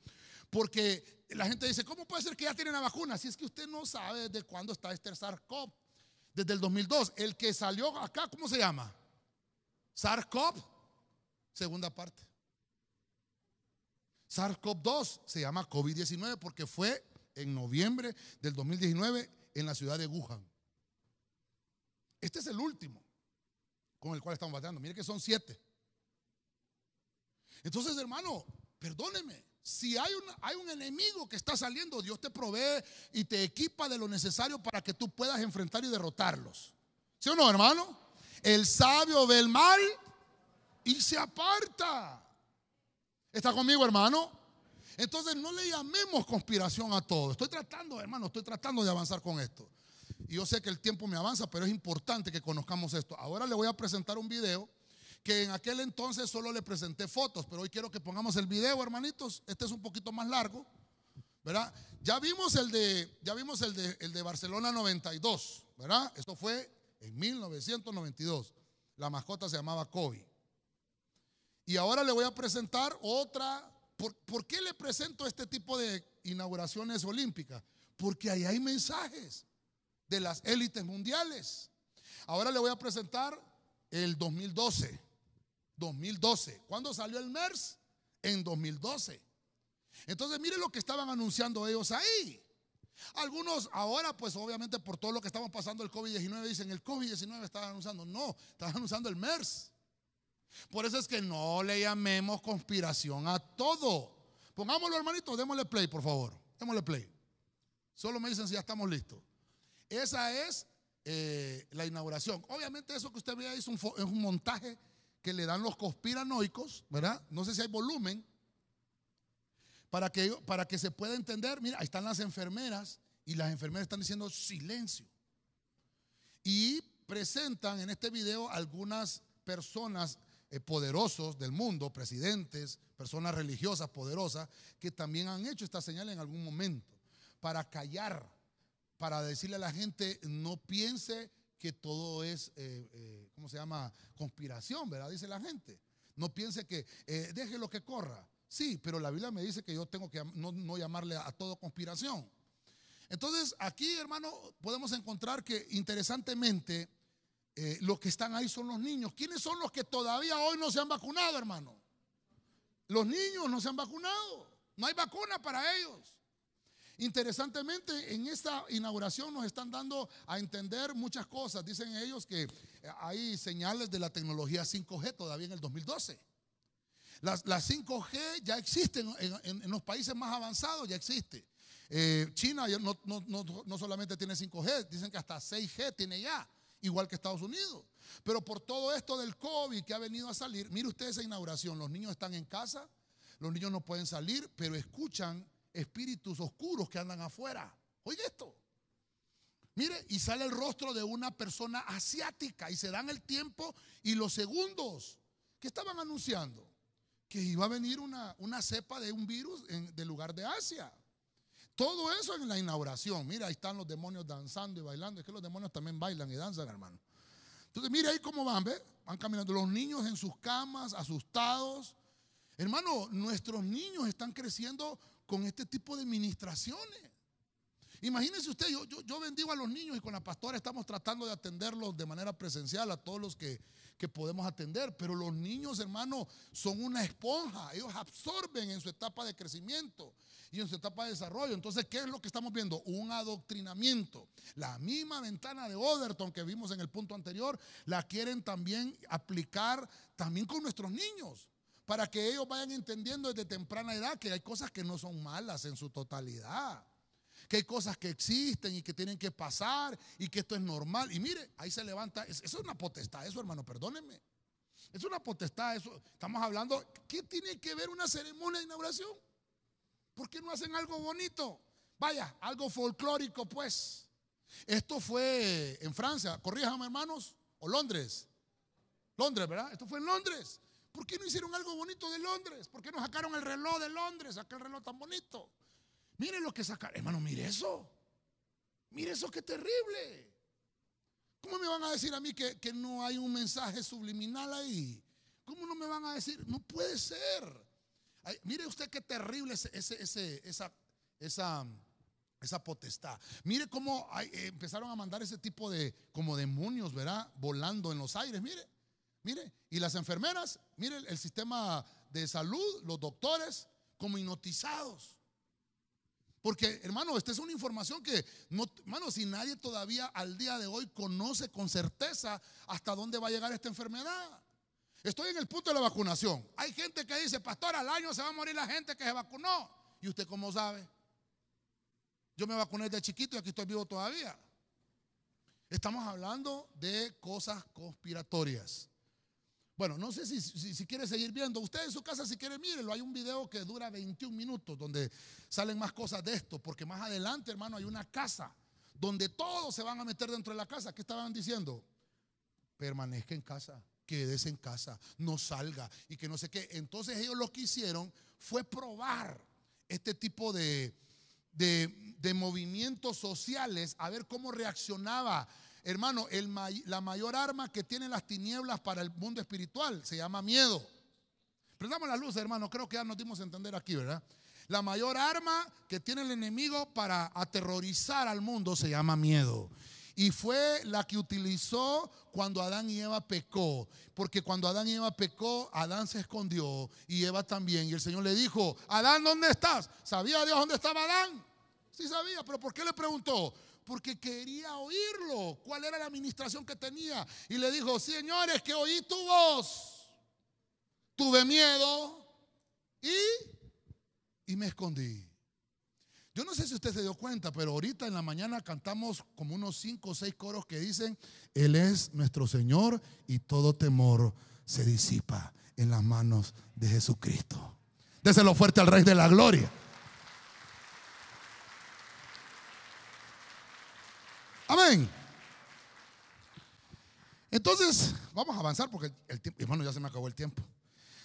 porque la gente dice, ¿cómo puede ser que ya tienen la vacuna? Si es que usted no sabe desde cuándo está este SARS-CoV, desde el 2002. El que salió acá, ¿cómo se llama? SARS-CoV, segunda parte. SARS-CoV-2 se llama COVID-19 porque fue en noviembre del 2019 en la ciudad de Wuhan. Este es el último con el cual estamos batallando. Mire que son siete. Entonces, hermano, perdóneme. Si hay un, hay un enemigo que está saliendo, Dios te provee y te equipa de lo necesario para que tú puedas enfrentar y derrotarlos. ¿Sí o no, hermano? El sabio ve el mal y se aparta. ¿Está conmigo, hermano? Entonces no le llamemos conspiración a todo. Estoy tratando, hermano, estoy tratando de avanzar con esto. Y yo sé que el tiempo me avanza, pero es importante que conozcamos esto. Ahora le voy a presentar un video que en aquel entonces solo le presenté fotos, pero hoy quiero que pongamos el video, hermanitos. Este es un poquito más largo, ¿verdad? Ya vimos el de, ya vimos el de, el de Barcelona 92, ¿verdad? Esto fue en 1992. La mascota se llamaba Kobe. Y ahora le voy a presentar otra ¿Por, qué le presento este tipo de inauguraciones olímpicas? Porque ahí hay mensajes de las élites mundiales. Ahora le voy a presentar el 2012. 2012. ¿Cuándo salió el MERS? En 2012. Entonces, mire lo que estaban anunciando ellos ahí. Algunos ahora, pues obviamente por todo lo que estamos pasando el COVID-19, dicen el COVID-19 estaba anunciando. No, estaban anunciando el MERS. Por eso es que no le llamemos conspiración a todo. Pongámoslo, hermanito, démosle play, por favor. Démosle play. Solo me dicen si ya estamos listos. Esa es eh, la inauguración. Obviamente eso que usted ve ahí es un, montaje que le dan los conspiranoicos, ¿verdad? No sé si hay volumen. Para que, para que se pueda entender, mira, ahí están las enfermeras y las enfermeras están diciendo silencio. Y presentan en este video algunas personas eh, poderosos del mundo, presidentes, personas religiosas poderosas, que también han hecho esta señal en algún momento, para callar, para decirle a la gente, no piense que todo es, eh, eh, ¿cómo se llama? Conspiración, ¿verdad? Dice la gente. No piense que, deje lo que corra. Sí, pero la Biblia me dice que yo tengo que no, no llamarle a todo conspiración. Entonces, aquí, hermano, podemos encontrar que interesantemente, eh, los que están ahí son los niños. ¿Quiénes son los que todavía hoy no se han vacunado, hermano? Los niños no se han vacunado. No hay vacuna para ellos. Interesantemente, en esta inauguración nos están dando a entender muchas cosas. Dicen ellos que hay señales de la tecnología 5G todavía en el 2012. Las, 5G ya existen en, los países más avanzados, ya existe. Eh, China no, no solamente tiene 5G, dicen que hasta 6G tiene ya igual que Estados Unidos. Pero por todo esto del COVID que ha venido a salir, mire usted esa inauguración, los niños están en casa, los niños no pueden salir, pero escuchan espíritus oscuros que andan afuera. Oiga esto. Mire, y sale el rostro de una persona asiática y se dan el tiempo y los segundos que estaban anunciando que iba a venir una, una cepa de un virus del lugar de Asia. Todo eso en la inauguración. Mira, ahí están los demonios danzando y bailando. Es que los demonios también bailan y danzan, hermano. Entonces, mira ahí cómo van, ¿ve? Van caminando los niños en sus camas, asustados. Hermano, nuestros niños están creciendo con este tipo de ministraciones. Imagínense usted, yo, yo, yo, bendigo a los niños y con la pastora estamos tratando de atenderlos de manera presencial a todos los que, que podemos atender, pero los niños, hermano, son una esponja, ellos absorben en su etapa de crecimiento y en su etapa de desarrollo. Entonces, ¿qué es lo que estamos viendo? Un adoctrinamiento. La misma ventana de Overton que vimos en el punto anterior, la quieren también aplicar también con nuestros niños, para que ellos vayan entendiendo desde temprana edad que hay cosas que no son malas en su totalidad que hay cosas que existen y que tienen que pasar y que esto es normal. Y mire, ahí se levanta, eso es una potestad, eso hermano, perdónenme. Es una potestad, eso. Estamos hablando, ¿qué tiene que ver una ceremonia de inauguración? ¿Por qué no hacen algo bonito? Vaya, algo folclórico, pues. Esto fue en Francia, corríjame hermanos, o Londres. Londres, ¿verdad? Esto fue en Londres. ¿Por qué no hicieron algo bonito de Londres? ¿Por qué no sacaron el reloj de Londres, aquel reloj tan bonito? Mire lo que sacaron. Hermano, mire eso. Mire eso, qué terrible. ¿Cómo me van a decir a mí que, que no hay un mensaje subliminal ahí? ¿Cómo no me van a decir? No puede ser mire usted qué terrible es ese, ese, esa, esa, esa potestad. Mire cómo eh, empezaron a mandar ese tipo de como demonios, ¿verdad? Volando en los aires, mire, mire. Y las enfermeras, mire el, sistema de salud, los doctores, como hipnotizados. Porque, hermano, esta es una información que, no, hermano, si nadie todavía al día de hoy conoce con certeza hasta dónde va a llegar esta enfermedad. Estoy en el punto de la vacunación. Hay gente que dice, pastor, al año se va a morir la gente que se vacunó. ¿Y usted cómo sabe? Yo me vacuné de chiquito y aquí estoy vivo todavía. Estamos hablando de cosas conspiratorias. Bueno, no sé si, si, quiere seguir viendo. Usted en su casa, si quiere, mírelo. Hay un video que dura 21 minutos donde salen más cosas de esto. Porque más adelante, hermano, hay una casa donde todos se van a meter dentro de la casa. ¿Qué estaban diciendo? Permanezca en casa, quédese en casa, no salga y que no sé qué. Entonces ellos lo que hicieron fue probar este tipo de, de, de movimientos sociales, a ver cómo reaccionaba Hermano, la mayor arma que tienen las tinieblas para el mundo espiritual se llama miedo. Prendamos la luz, hermano. Creo que ya nos dimos a entender aquí, ¿verdad? La mayor arma que tiene el enemigo para aterrorizar al mundo se llama miedo. Y fue la que utilizó cuando Adán y Eva pecó. Porque cuando Adán y Eva pecó, Adán se escondió y Eva también. Y el Señor le dijo, Adán, ¿dónde estás? ¿Sabía Dios dónde estaba Adán? Sí sabía, pero ¿por qué le preguntó? Porque quería oírlo. ¿Cuál era la administración que tenía? Y le dijo, señores, que oí tu voz. Tuve miedo y, y me escondí. Yo no sé si usted se dio cuenta, pero ahorita en la mañana cantamos como unos cinco o seis coros que dicen, Él es nuestro Señor y todo temor se disipa en las manos de Jesucristo. Déselo fuerte al Rey de la Gloria. Amén. Entonces, vamos a avanzar porque el tiempo, hermano, ya se me acabó el tiempo.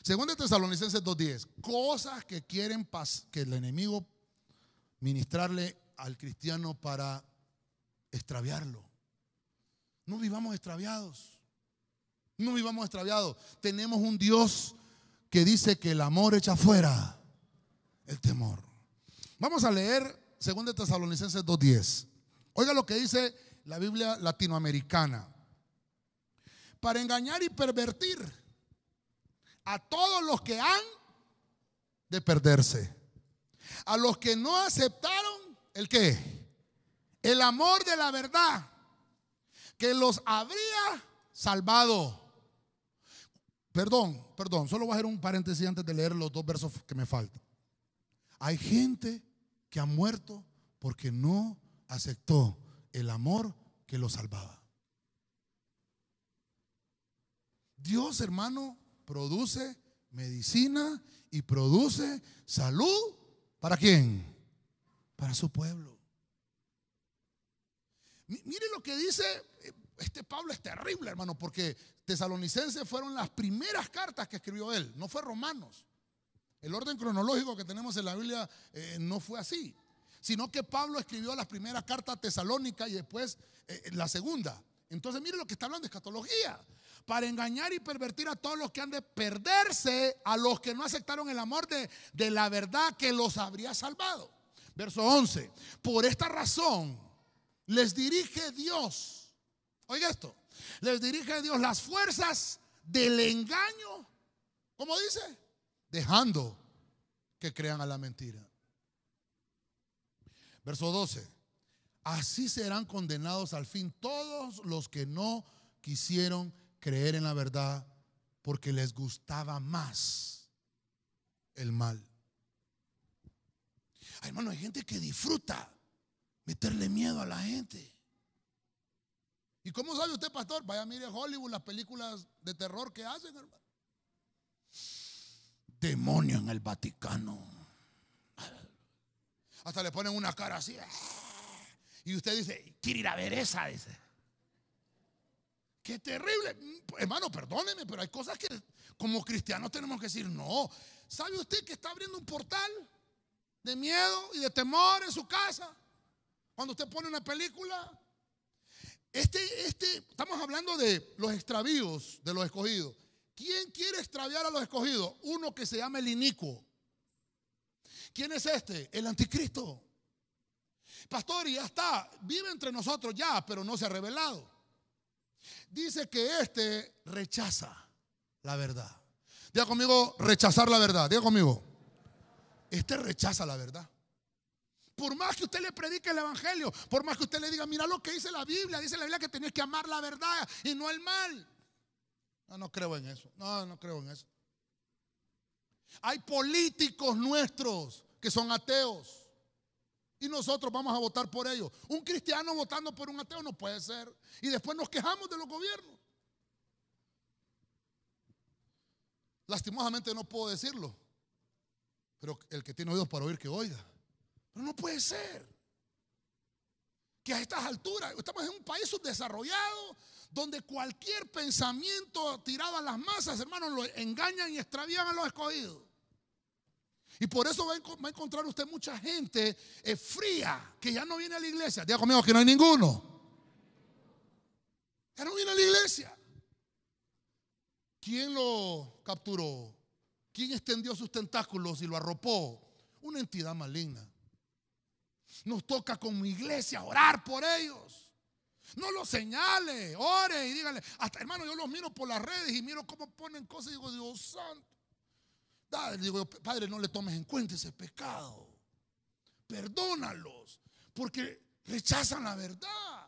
Segundo de Tesalonicenses 2.10, cosas que quieren que el enemigo ministrarle al cristiano para extraviarlo. No vivamos extraviados. No vivamos extraviados. Tenemos un Dios que dice que el amor echa fuera el temor. Vamos a leer 2 de Tesalonicenses 2.10. Oiga lo que dice la Biblia latinoamericana. Para engañar y pervertir a todos los que han de perderse. A los que no aceptaron el qué? El amor de la verdad que los habría salvado. Perdón, perdón, solo voy a hacer un paréntesis antes de leer los dos versos que me faltan. Hay gente que ha muerto porque no aceptó el amor que lo salvaba. Dios, hermano, produce medicina y produce salud. ¿Para quién? Para su pueblo. Mire lo que dice, este Pablo es terrible, hermano, porque tesalonicenses fueron las primeras cartas que escribió él, no fue romanos. El orden cronológico que tenemos en la Biblia eh, no fue así sino que Pablo escribió las primeras cartas tesalónica y después eh, la segunda. Entonces, mire lo que está hablando de escatología. Para engañar y pervertir a todos los que han de perderse, a los que no aceptaron el amor de, de la verdad que los habría salvado. Verso 11. Por esta razón les dirige Dios. Oiga esto. Les dirige Dios las fuerzas del engaño. ¿Cómo dice? Dejando que crean a la mentira. Verso 12. Así serán condenados al fin todos los que no quisieron creer en la verdad porque les gustaba más el mal. hermano, hay gente que disfruta meterle miedo a la gente. ¿Y cómo sabe usted, pastor? Vaya, mire Hollywood, las películas de terror que hacen, hermano. Demonio en el Vaticano. Hasta le ponen una cara así. Y usted dice, quiere ir a ver esa, dice. Qué terrible. Hermano, perdóneme, pero hay cosas que como cristianos tenemos que decir, no. ¿Sabe usted que está abriendo un portal de miedo y de temor en su casa? Cuando usted pone una película. Este, este, estamos hablando de los extravíos de los escogidos. ¿Quién quiere extraviar a los escogidos? Uno que se llama el inicuo. ¿Quién es este? El anticristo. Pastor, y ya está, vive entre nosotros ya, pero no se ha revelado. Dice que este rechaza la verdad. Diga conmigo, rechazar la verdad. Diga conmigo, este rechaza la verdad. Por más que usted le predique el evangelio, por más que usted le diga, mira lo que dice la Biblia, dice la Biblia que tenías que amar la verdad y no el mal. No, no creo en eso. No, no creo en eso. Hay políticos nuestros que son ateos. Y nosotros vamos a votar por ellos. Un cristiano votando por un ateo no puede ser. Y después nos quejamos de los gobiernos. Lastimosamente no puedo decirlo, pero el que tiene oídos para oír, que oiga. Pero no puede ser que a estas alturas, estamos en un país subdesarrollado, donde cualquier pensamiento tirado a las masas, hermanos, lo engañan y extravían a los escogidos. Y por eso va a encontrar usted mucha gente eh, fría que ya no viene a la iglesia. Diga conmigo que no hay ninguno. Ya no viene a la iglesia. ¿Quién lo capturó? ¿Quién extendió sus tentáculos y lo arropó? Una entidad maligna. Nos toca como iglesia orar por ellos. No los señale, ore y dígale. Hasta hermano, yo los miro por las redes y miro cómo ponen cosas y digo, Dios santo. Digo, Padre, no le tomes en cuenta ese pecado. Perdónalos, porque rechazan la verdad.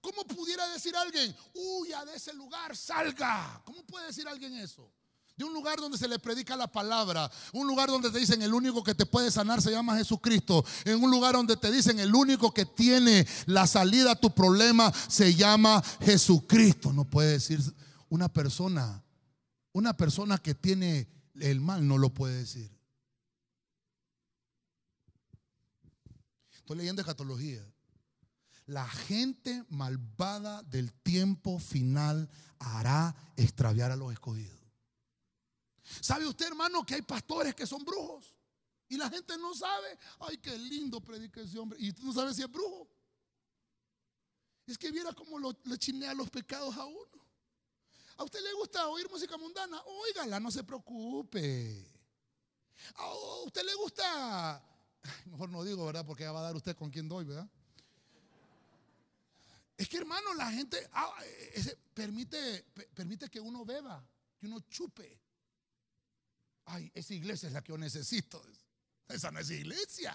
¿Cómo pudiera decir alguien, huya de ese lugar, salga? ¿Cómo puede decir alguien eso? De un lugar donde se le predica la palabra. Un lugar donde te dicen el único que te puede sanar se llama Jesucristo. En un lugar donde te dicen el único que tiene la salida a tu problema se llama Jesucristo. No puede decir una persona. Una persona que tiene el mal no lo puede decir. Estoy leyendo escatología. La gente malvada del tiempo final hará extraviar a los escogidos. ¿Sabe usted, hermano, que hay pastores que son brujos? Y la gente no sabe. Ay, qué lindo predica ese hombre. Y tú no sabes si es brujo. Es que viera cómo le chinea los pecados a uno. ¿A usted le gusta oír música mundana? Óigala, no se preocupe. ¿A usted le gusta? Mejor no digo, ¿verdad? Porque va a dar usted con quien doy, ¿verdad? Es que hermano, la gente ah, permite, permite que uno beba, que uno chupe. Ay, esa iglesia es la que yo necesito. Esa no es iglesia.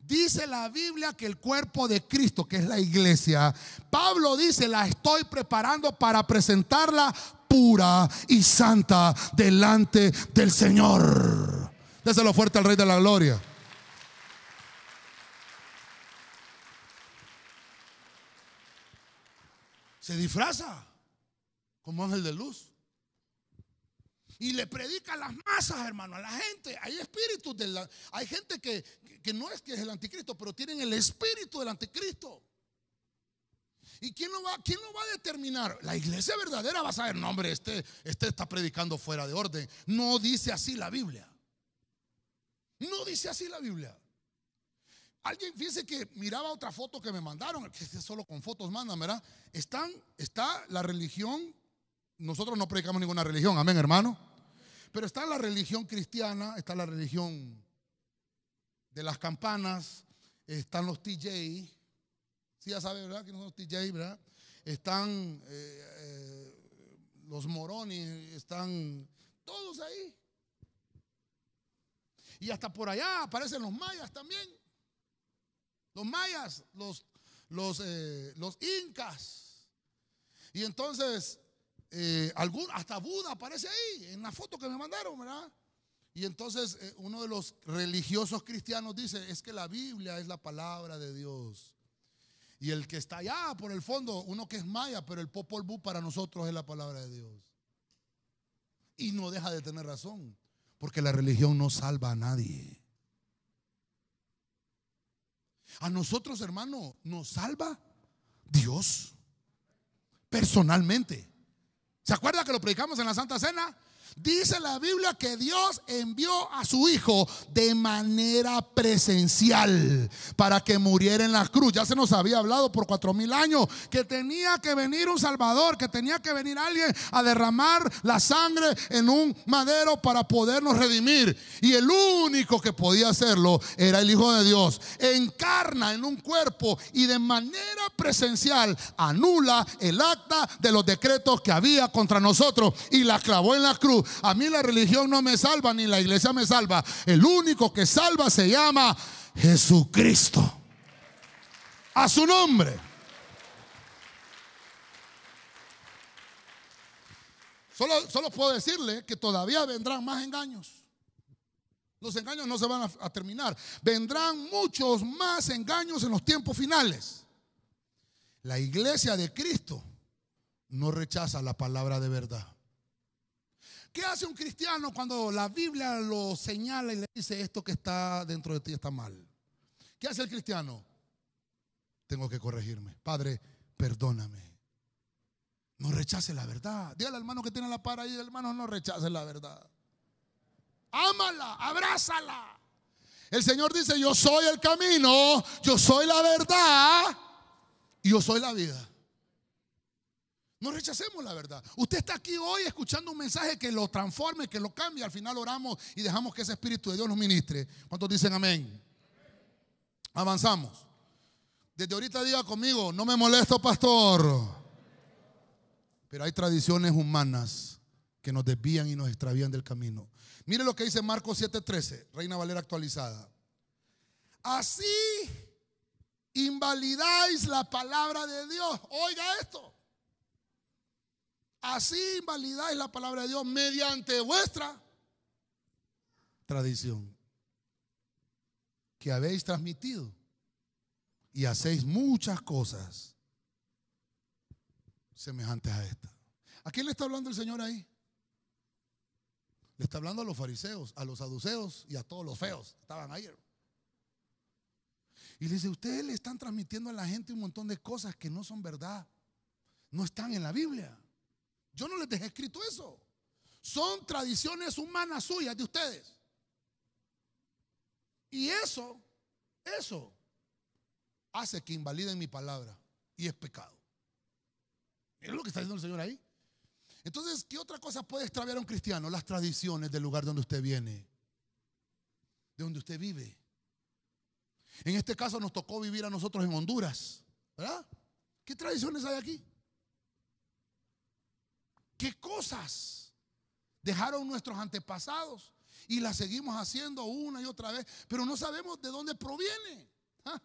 Dice la Biblia que el cuerpo de Cristo, que es la iglesia, Pablo dice, la estoy preparando para presentarla pura y santa delante del Señor. Déselo fuerte al Rey de la Gloria. Se disfraza como ángel de luz. Y le predica a las masas, hermano, a la gente. Hay espíritus de la, hay gente que, no es que es el anticristo, pero tienen el espíritu del anticristo. ¿Y quién lo va, quién lo va a determinar? La iglesia verdadera va a saber, no, hombre, este, este está predicando fuera de orden. No dice así la Biblia. No dice así la Biblia. Alguien, fíjese que miraba otra foto que me mandaron, que solo con fotos mandan, ¿verdad? Están, está la religión, nosotros no predicamos ninguna religión, amén, hermano. Pero está la religión cristiana, está la religión de las campanas, están los TJ, sí ya sabe, ¿verdad? Que no son los TJ, ¿verdad? Están eh, eh, los morones, están todos ahí. Y hasta por allá aparecen los mayas también. Los mayas, los, los, eh, los incas. Y entonces eh, hasta Buda aparece ahí, en la foto que me mandaron, ¿verdad? Y entonces eh, uno de los religiosos cristianos dice, es que la Biblia es la palabra de Dios. Y el que está allá por el fondo, uno que es maya, pero el Popol Vuh para nosotros es la palabra de Dios. Y no deja de tener razón, porque la religión no salva a nadie. A nosotros, hermano, nos salva Dios personalmente. ¿Se acuerda que lo predicamos en la Santa Cena? Dice la Biblia que Dios envió a su Hijo de manera presencial para que muriera en la cruz. Ya se nos había hablado por cuatro mil años que tenía que venir un Salvador, que tenía que venir alguien a derramar la sangre en un madero para podernos redimir. Y el único que podía hacerlo era el Hijo de Dios. Encarna en un cuerpo y de manera presencial anula el acta de los decretos que había contra nosotros y la clavó en la cruz a mí la religión no me salva ni la iglesia me salva. El único que salva se llama Jesucristo. A su nombre. Solo, solo puedo decirle que todavía vendrán más engaños. Los engaños no se van a, a, terminar. Vendrán muchos más engaños en los tiempos finales. La iglesia de Cristo no rechaza la palabra de verdad. ¿Qué hace un cristiano cuando la Biblia lo señala y le dice esto que está dentro de ti está mal? ¿Qué hace el cristiano? Tengo que corregirme. Padre, perdóname. No rechace la verdad. Dígale al hermano que tiene la para ahí, hermano, no rechace la verdad. Ámala, abrázala. El Señor dice, yo soy el camino, yo soy la verdad y yo soy la vida. No rechacemos la verdad. Usted está aquí hoy escuchando un mensaje que lo transforme, que lo cambie. Al final oramos y dejamos que ese Espíritu de Dios nos ministre. ¿Cuántos dicen amén? Avanzamos. Desde ahorita diga conmigo, no me molesto, pastor. Pero hay tradiciones humanas que nos desvían y nos extravían del camino. Mire lo que dice Marcos 7:13, Reina Valera actualizada. Así invalidáis la palabra de Dios. Oiga esto. Así invalidáis la palabra de Dios mediante vuestra tradición que habéis transmitido y hacéis muchas cosas semejantes a esta. ¿A quién le está hablando el Señor ahí? Le está hablando a los fariseos, a los saduceos y a todos los feos estaban ahí. Y le dice, ustedes le están transmitiendo a la gente un montón de cosas que no son verdad. No están en la Biblia. Yo no les dejé escrito eso. Son tradiciones humanas suyas de ustedes. Y eso, eso hace que invaliden mi palabra. Y es pecado. Es lo que está diciendo el Señor ahí. Entonces, ¿qué otra cosa puede extraviar a un cristiano? Las tradiciones del lugar donde usted viene, de donde usted vive. En este caso nos tocó vivir a nosotros en Honduras, ¿verdad? ¿Qué tradiciones hay aquí? ¿Qué cosas dejaron nuestros antepasados? Y las seguimos haciendo una y otra vez, pero no sabemos de dónde proviene. ¿Ah?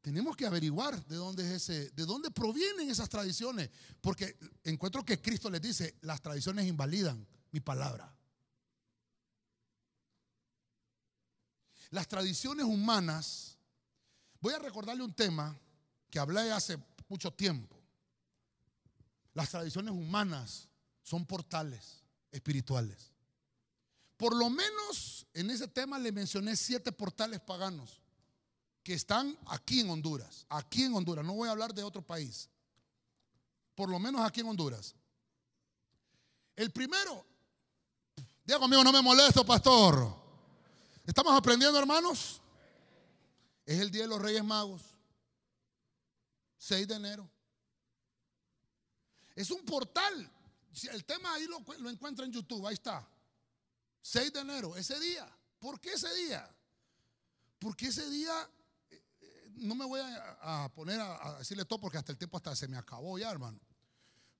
Tenemos que averiguar de dónde es ese, de dónde provienen esas tradiciones, porque encuentro que Cristo les dice, las tradiciones invalidan mi palabra. Las tradiciones humanas, voy a recordarle un tema que hablé hace mucho tiempo. Las tradiciones humanas son portales espirituales. Por lo menos en ese tema le mencioné siete portales paganos que están aquí en Honduras, aquí en Honduras, no voy a hablar de otro país, por lo menos aquí en Honduras. El primero, diga conmigo, no me molesto, pastor. ¿Estamos aprendiendo, hermanos? Es el Día de los Reyes Magos, 6 de enero. Es un portal. El tema ahí lo, lo encuentra en YouTube, ahí está. 6 de enero, ese día. ¿Por qué ese día? Porque ese día no me voy a, poner a, decirle todo porque hasta el tiempo hasta se me acabó ya, hermano.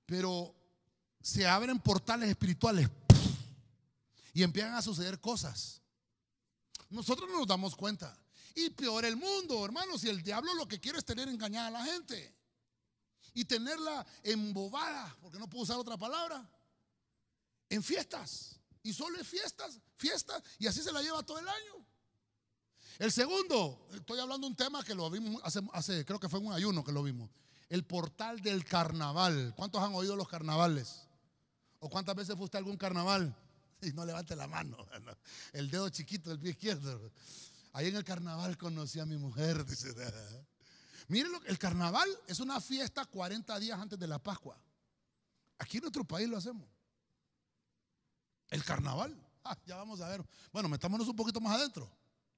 Pero se abren portales espirituales y empiezan a suceder cosas. Nosotros no nos damos cuenta. Y peor el mundo, hermano, si el diablo lo que quiere es tener engañada a la gente y tenerla embobada, porque no puedo usar otra palabra, en fiestas. Y solo en fiestas, fiestas, y así se la lleva todo el año. El segundo, estoy hablando de un tema que lo vimos hace, creo que fue un ayuno que lo vimos. El portal del carnaval. ¿Cuántos han oído los carnavales? ¿O cuántas veces fuiste a algún carnaval? Y no levante la mano, el dedo chiquito del pie izquierdo. Ahí en el carnaval conocí a mi mujer. Dice, Miren, el carnaval es una fiesta 40 días antes de la Pascua. Aquí en nuestro país lo hacemos. El carnaval. Ah, ya vamos a ver. Bueno, metámonos un poquito más adentro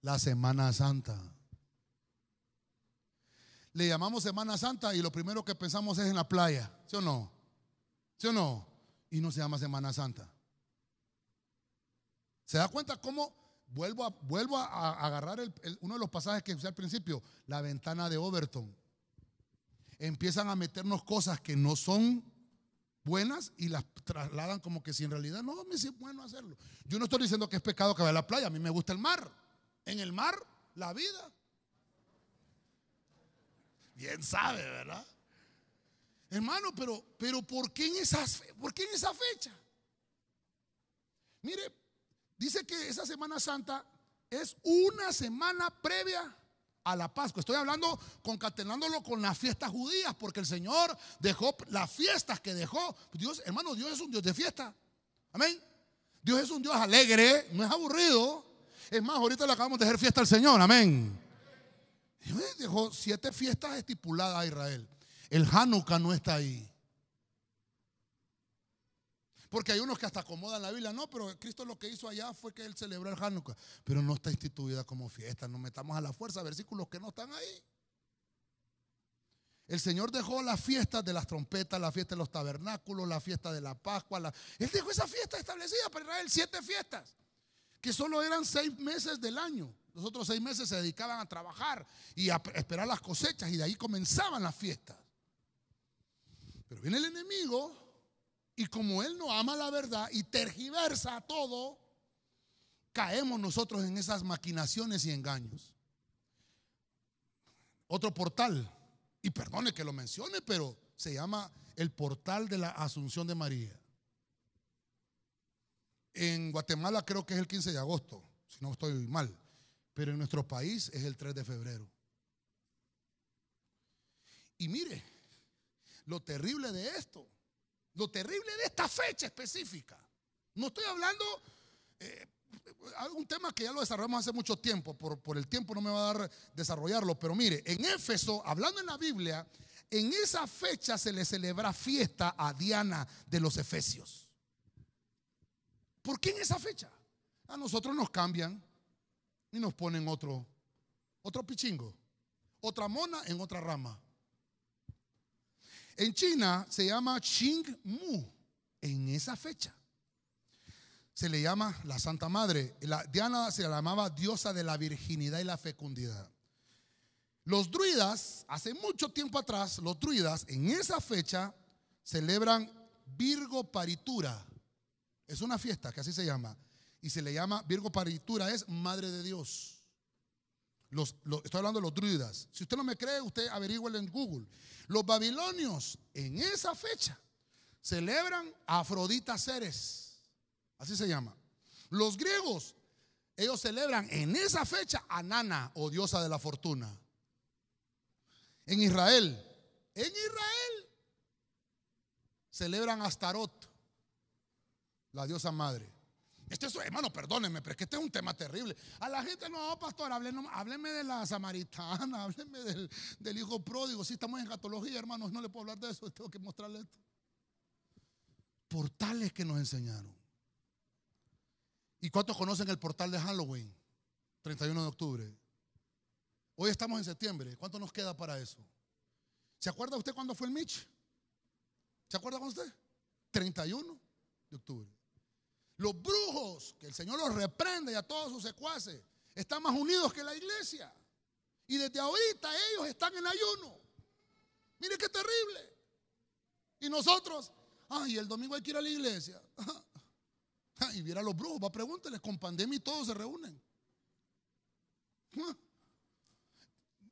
la Semana Santa. Le llamamos Semana Santa y lo primero que pensamos es en la playa, ¿sí o no? ¿Sí o no? Y no se llama Semana Santa. ¿Se da cuenta cómo vuelvo a, vuelvo a, agarrar uno de los pasajes que usé al principio, la ventana de Overton? Empiezan a meternos cosas que no son buenas y las trasladan como que si en realidad no, me es bueno hacerlo. Yo no estoy diciendo que es pecado que vaya a la playa, a mí me gusta el mar en el mar la vida. Bien sabe, ¿verdad? Hermano, pero, pero ¿por, qué en esas, ¿por qué en esa fecha? Mire, dice que esa Semana Santa es una semana previa a la Pascua. Estoy hablando concatenándolo con las fiestas judías, porque el Señor dejó las fiestas que dejó. Dios, hermano, Dios es un Dios de fiesta. Amén. Dios es un Dios alegre, no es aburrido. Es más, ahorita le acabamos de hacer fiesta al Señor. Amén. Dios dejó siete fiestas estipuladas a Israel. El Hanukkah no está ahí. Porque hay unos que hasta acomodan la Biblia. No, pero Cristo lo que hizo allá fue que él celebró el Hanukkah. Pero no está instituida como fiesta. Nos metamos a la fuerza versículos que no están ahí. El Señor dejó las fiestas de las trompetas, la fiesta de los tabernáculos, la fiesta de la Pascua. Él dejó esa fiesta establecida para Israel, siete fiestas, que solo eran seis meses del año. Los otros seis meses se dedicaban a trabajar y a esperar las cosechas y de ahí comenzaban las fiestas. Pero viene el enemigo y como Él no ama la verdad y tergiversa todo, caemos nosotros en esas maquinaciones y engaños. Otro portal, y perdone que lo mencione, pero se llama el portal de la Asunción de María. En Guatemala creo que es el 15 de agosto, si no estoy mal, pero en nuestro país es el 3 de febrero. Y mire, lo terrible de esto lo terrible de esta fecha específica. No estoy hablando, eh, un tema que ya lo desarrollamos hace mucho tiempo, por, por el tiempo no me va a dar desarrollarlo, pero mire, en Éfeso, hablando en la Biblia, en esa fecha se le celebra fiesta a Diana de los Efesios. ¿Por qué en esa fecha? A nosotros nos cambian y nos ponen otro, otro pichingo, otra mona en otra rama. En China se llama Mu en esa fecha. Se le llama la Santa Madre. La, Diana se llamaba diosa de la virginidad y la fecundidad. Los druidas, hace mucho tiempo atrás, los druidas en esa fecha celebran Virgo Paritura. Es una fiesta que así se llama. Y se le llama Virgo Paritura, es Madre de Dios estoy hablando de los druidas. Si usted no me cree, usted averigüe en Google. Los babilonios en esa fecha celebran a Afrodita Ceres. Así se llama. Los griegos, ellos celebran en esa fecha a Nana o diosa de la fortuna. En Israel, en Israel, celebran a Astarot, la diosa madre. Este es, hermano, perdónenme, pero es que este es un tema terrible. A la gente, no, pastor, hábleme, de la samaritana, hábleme del, hijo pródigo. Si estamos en catología, hermanos, no le puedo hablar de eso, tengo que mostrarle esto. Portales que nos enseñaron. ¿Y cuántos conocen el portal de Halloween? 31 de octubre. Hoy estamos en septiembre. ¿Cuánto nos queda para eso? ¿Se acuerda usted cuándo fue el Mitch? ¿Se acuerda con usted? 31 de octubre. Los brujos, que el Señor los reprende y a todos sus secuaces, están más unidos que la iglesia. Y desde ahorita ellos están en ayuno. Mire qué terrible. Y nosotros, ay, el domingo hay que ir a la iglesia. Y viera a los brujos, va, pregúnteles, con pandemia y todos se reúnen.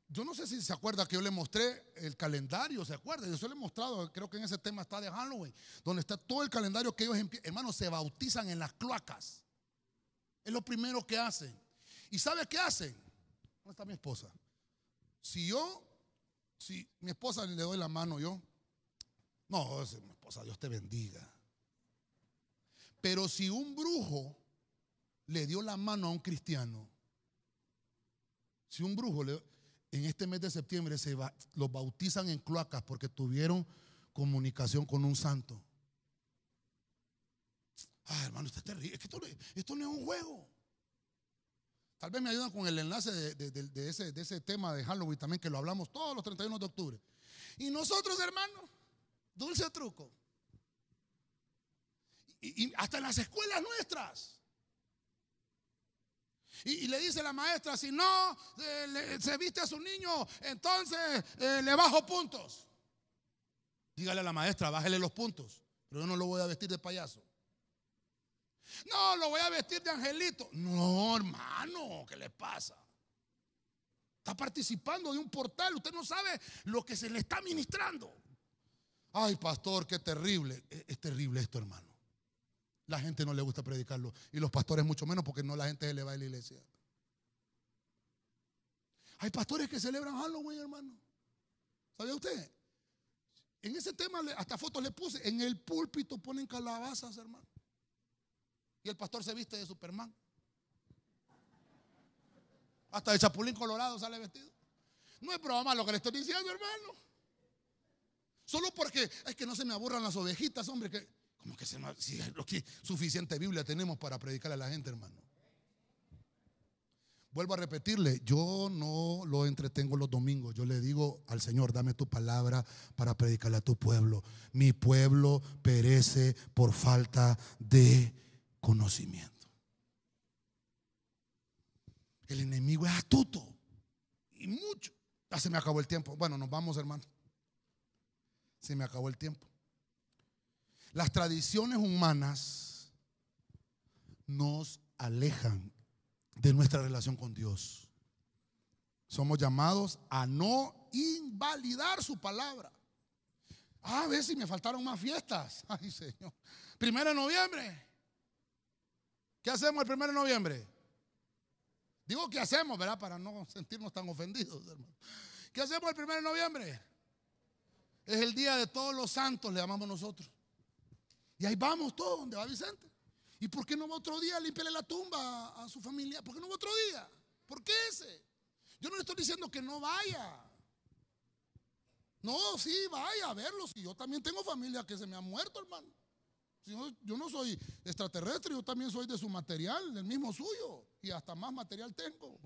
Yo no sé si se acuerda que yo le mostré el calendario, ¿se acuerda? Yo se lo he mostrado, creo que en ese tema está de Halloween, donde está todo el calendario que ellos, hermanos, se bautizan en las cloacas. Es lo primero que hacen. ¿Y sabe qué hacen? ¿Dónde está mi esposa? Si yo, si mi esposa le doy la mano, yo, no, mi esposa, Dios te bendiga. Pero si un brujo le dio la mano a un cristiano, si un brujo le en este mes de septiembre se los bautizan en cloacas porque tuvieron comunicación con un santo. Ah, hermano, esto es terrible. Es que esto, no es un juego. Tal vez me ayudan con el enlace de, ese, de ese tema de Halloween también, que lo hablamos todos los 31 de octubre. Y nosotros, hermano, dulce truco. y hasta en las escuelas nuestras. Y, le dice la maestra, si no eh, se viste a su niño, entonces eh, le bajo puntos. Dígale a la maestra, bájele los puntos. Pero yo no lo voy a vestir de payaso. No, lo voy a vestir de angelito. No, hermano, ¿qué le pasa? Está participando de un portal. Usted no sabe lo que se le está ministrando. Ay, pastor, qué terrible. Es terrible esto, hermano. La gente no le gusta predicarlo. Y los pastores mucho menos porque no la gente se le va a la iglesia. Hay pastores que celebran Halloween, hermano. ¿Sabía usted? En ese tema, hasta fotos le puse. En el púlpito ponen calabazas, hermano. Y el pastor se viste de Superman. Hasta de Chapulín Colorado sale vestido. No es broma lo que le estoy diciendo, hermano. Solo porque es que no se me aburran las ovejitas, hombre. Que, como que se si, suficiente Biblia tenemos para predicar a la gente, hermano. Vuelvo a repetirle, yo no lo entretengo los domingos. Yo le digo al Señor, dame tu palabra para predicarle a tu pueblo. Mi pueblo perece por falta de conocimiento. El enemigo es astuto y mucho. Ya se me acabó el tiempo. Bueno, nos vamos, hermano. Se me acabó el tiempo. Las tradiciones humanas nos alejan de nuestra relación con Dios. Somos llamados a no invalidar su palabra. Ah, a ver si me faltaron más fiestas. Ay, Señor. Primero de noviembre. ¿Qué hacemos el primero de noviembre? Digo que hacemos, ¿verdad? Para no sentirnos tan ofendidos, hermano. ¿Qué hacemos el primero de noviembre? Es el día de todos los santos, le llamamos nosotros. Y ahí vamos todos, donde va Vicente. ¿Y por qué no va otro día a limpiarle la tumba a su familia? ¿Por qué no va otro día? ¿Por qué ese? Yo no le estoy diciendo que no vaya. No, sí, vaya a verlos. Y yo también tengo familia que se me ha muerto, hermano. Yo no soy extraterrestre, yo también soy de su material, del mismo suyo. Y hasta más material tengo.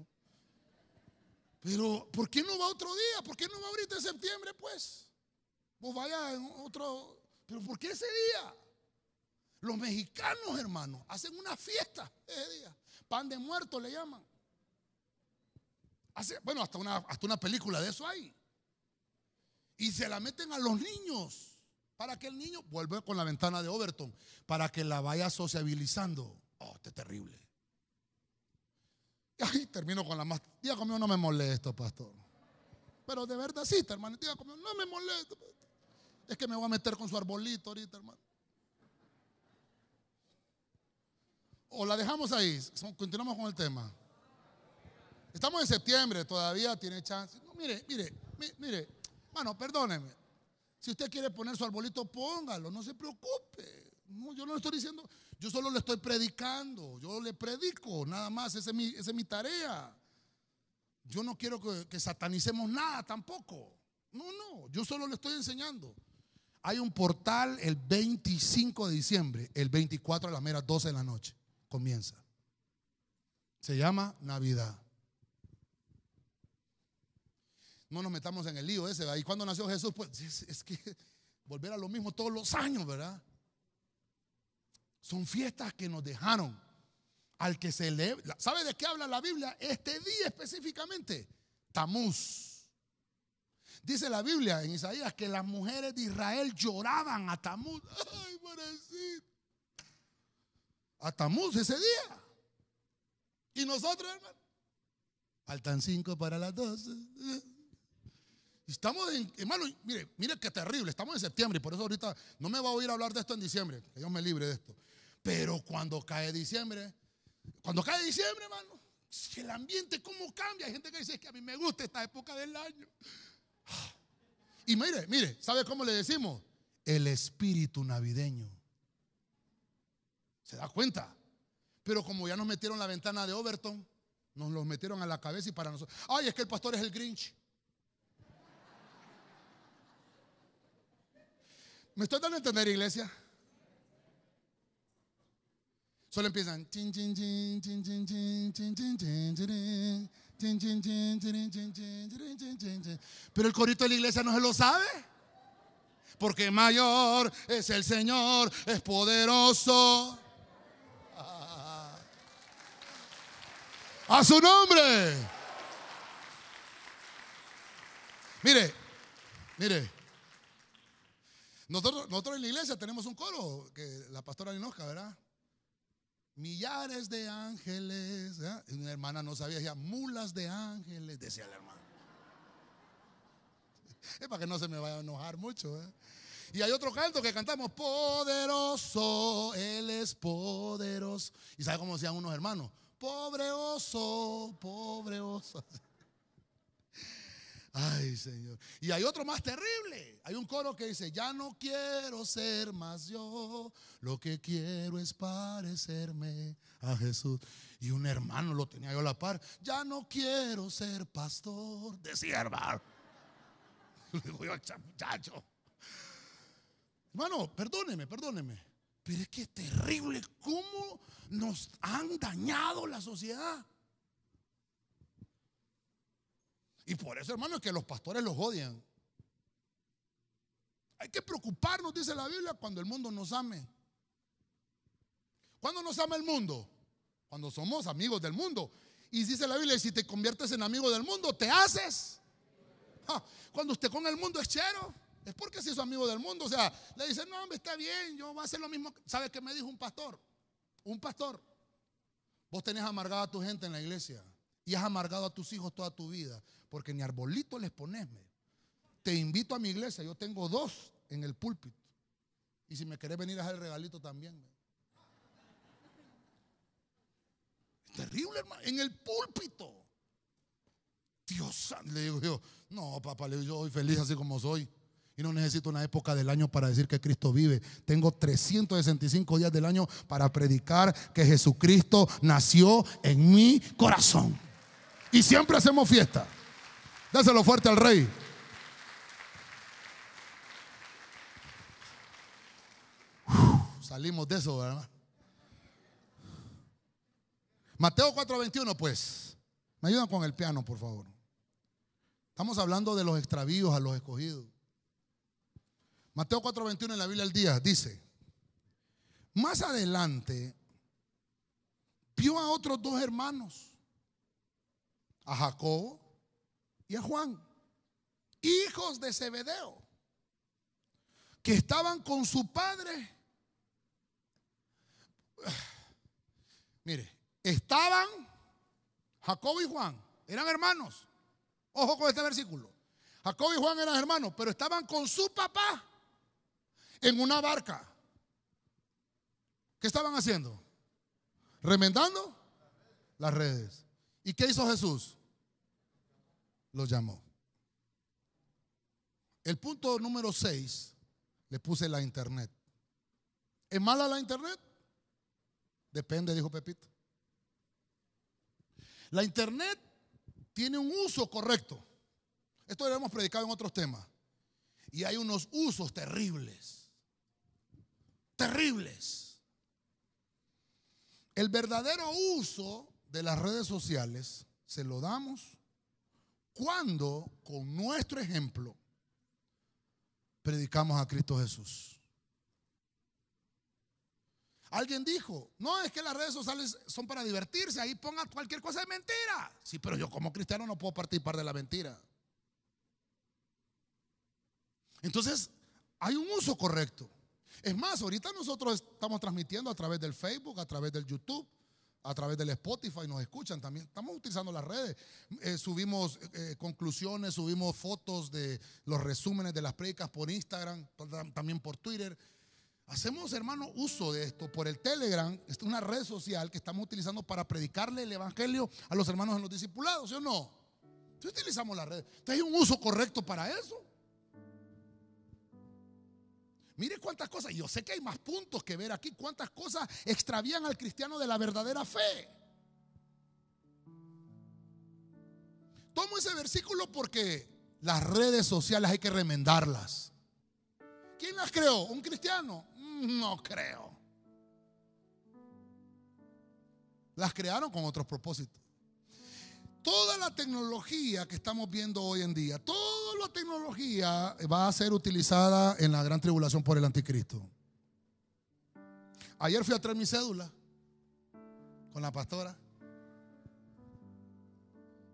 Pero, ¿por qué no va otro día? ¿Por qué no va ahorita en septiembre, pues? Vos vaya en otro. Pero, ¿por qué ese día? Los mexicanos, hermano, hacen una fiesta ese día. Pan de muerto le llaman. Hace, bueno, hasta una, hasta una película de eso hay. Y se la meten a los niños para que el niño vuelva con la ventana de Overton, para que la vaya sociabilizando. Oh, este es terrible. Y termino con la más. Diga conmigo, no me molesto, pastor. Pero de verdad, sí, hermano. Diga conmigo, no me molesto. Es que me voy a meter con su arbolito ahorita, hermano. O la dejamos ahí, continuamos con el tema. Estamos en septiembre, todavía tiene chance. mire, mire, mire, mano, perdóneme. Si usted quiere poner su arbolito, póngalo, no se preocupe. No, yo no le estoy diciendo, yo solo le estoy predicando, yo le predico, nada más, esa es mi, es mi tarea. Yo no quiero que, que satanicemos nada tampoco. No, no, yo solo le estoy enseñando. Hay un portal el 25 de diciembre, el 24 a las meras 12 de la noche comienza. Se llama Navidad. No nos metamos en el lío ese. ¿Y cuando nació Jesús? Pues es, que volver a lo mismo todos los años, ¿verdad? Son fiestas que nos dejaron al que se le... ¿Sabe de qué habla la Biblia? Este día específicamente, Tamuz. Dice la Biblia en Isaías que las mujeres de Israel lloraban a Tamuz. Ay, pobrecito a Tamuz ese día. Y nosotros, hermano, faltan cinco para las doce. Estamos en, hermano, mire, mire qué terrible, estamos en septiembre y por eso ahorita no me va a oír hablar de esto en diciembre, que Dios me libre de esto. Pero cuando cae diciembre, cuando cae diciembre, hermano, el ambiente cómo cambia. Hay gente que dice que a mí me gusta esta época del año. Y mire, mire, ¿sabe cómo le decimos? El espíritu navideño. ¿Se da cuenta? Pero como ya nos metieron la ventana de Overton, nos los metieron a la cabeza y para nosotros. Ay, es que el pastor es el Grinch. ¿Me estoy dando a entender, iglesia? Solo empiezan. Pero el corito de la iglesia no se lo sabe. Porque mayor es el Señor, es poderoso. A su nombre. Mire, mire. Nosotros, nosotros en la iglesia tenemos un coro que la pastora Linoja, ¿verdad? Millares de ángeles. Una hermana no sabía, decía mulas de ángeles, decía la hermana. Es para que no se me vaya a enojar mucho. ¿eh? Y hay otro canto que cantamos, poderoso, Él es poderoso. ¿Y sabe cómo decían unos hermanos? Pobre oso, pobre oso. Ay, Señor. Y hay otro más terrible. Hay un coro que dice, ya no quiero ser más yo, lo que quiero es parecerme a Jesús. Y un hermano lo tenía yo a la par, ya no quiero ser pastor, decía hermano. Le digo yo, muchacho. Hermano, perdóneme, perdóneme. Pero es que es terrible cómo nos han dañado la sociedad. Y por eso, hermano, es que los pastores los odian. Hay que preocuparnos, dice la Biblia, cuando el mundo nos ame. ¿Cuándo nos ama el mundo? Cuando somos amigos del mundo. Y dice la Biblia, si te conviertes en amigo del mundo, te haces. cuando usted con el mundo es chero, es porque si es amigo del mundo. O sea, le dice, no, hombre, está bien, yo voy a hacer lo mismo. ¿Sabe qué me dijo un pastor? Un pastor. Vos tenés amargada a tu gente en la iglesia y has amargado a tus hijos toda tu vida porque ni arbolito les pones. Te invito a mi iglesia, yo tengo dos en el púlpito. Y si me querés venir a hacer el regalito también. Es terrible, hermano. En el púlpito. Dios le digo yo, no, papá, le digo, yo soy feliz así como soy. Y no necesito una época del año para decir que Cristo vive. Tengo 365 días del año para predicar que Jesucristo nació en mi corazón. Y siempre hacemos fiesta. Dáselo fuerte al rey. salimos de eso, ¿verdad? Mateo 4:21, pues. Me ayudan con el piano, por favor. Estamos hablando de los extravíos a los escogidos. Mateo 4:21 en la Biblia del día dice, más adelante vio a otros dos hermanos, a Jacobo y a Juan, hijos de Zebedeo, que estaban con su padre. Mire, estaban Jacob y Juan, eran hermanos. Ojo con este versículo. Jacob y Juan eran hermanos, pero estaban con su papá en una barca. ¿Qué estaban haciendo? Remendando las redes. ¿Y qué hizo Jesús? lo llamó. El punto número 6, le puse la internet. ¿Es mala la internet? Depende, dijo Pepito. La internet tiene un uso correcto. Esto lo hemos predicado en otros temas. Y hay unos usos terribles. Terribles. El verdadero uso de las redes sociales se lo damos cuando con nuestro ejemplo predicamos a Cristo Jesús. Alguien dijo, no, es que las redes sociales son para divertirse, ahí pongan cualquier cosa de mentira. Sí, pero yo como cristiano no puedo participar de la mentira. Entonces, hay un uso correcto. Es más, ahorita nosotros estamos transmitiendo a través del Facebook, a través del YouTube a través del Spotify nos escuchan también. Estamos utilizando las redes. Eh, subimos eh, conclusiones, subimos fotos de los resúmenes de las predicas por Instagram, también por Twitter. Hacemos, hermano, uso de esto por el Telegram. Es una red social que estamos utilizando para predicarle el Evangelio a los hermanos en los discipulados, ¿sí o no? Entonces utilizamos las redes. Entonces hay un uso correcto para eso. Mire cuántas cosas, yo sé que hay más puntos que ver aquí, cuántas cosas extravían al cristiano de la verdadera fe. Tomo ese versículo porque las redes sociales hay que remendarlas. ¿Quién las creó? ¿Un cristiano? Mm, no creo. Las crearon con otros propósitos. Toda la tecnología que estamos viendo hoy en día, toda la tecnología va a ser utilizada en la gran tribulación por el anticristo. Ayer fui a traer mi cédula con la pastora.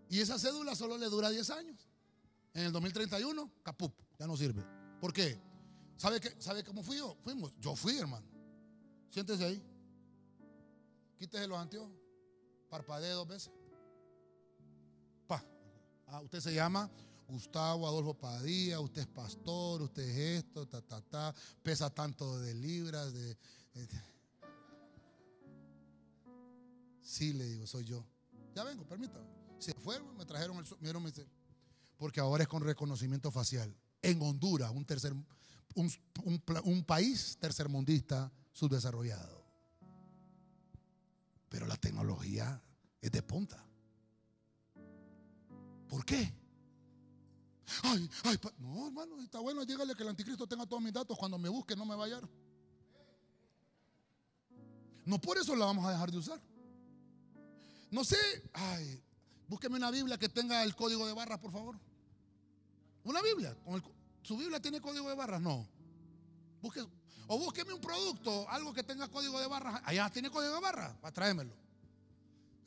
Y esa cédula solo le dura 10 años. En el 2031, capup, ya no sirve. ¿Por qué? ¿Sabe, qué, ¿Sabe cómo fui yo? Fuimos. Yo fui, hermano. Siéntese ahí. Quítese los anteojos. Parpadee dos veces. Ah, usted se llama Gustavo Adolfo Padilla, usted es pastor, usted es esto, ta, ta, ta, pesa tanto de libras, de, Sí, le digo, soy yo. Ya vengo, permítame. Se fue, me trajeron el... Me dieron Porque ahora es con reconocimiento facial. En Honduras, un, tercer, un, un país tercermundista subdesarrollado. Pero la tecnología es de punta. ¿Por qué? Ay, ay, no, hermano, está bueno, dígale que el anticristo tenga todos mis datos. Cuando me busque, no me va a hallar. No por eso la vamos a dejar de usar. No sé, ay, búsqueme una Biblia que tenga el código de barras, por favor. Una Biblia. ¿Su Biblia tiene código de barras? No. Busque, o búsqueme un producto, algo que tenga código de barras. Allá tiene código de barras, para tráemelo.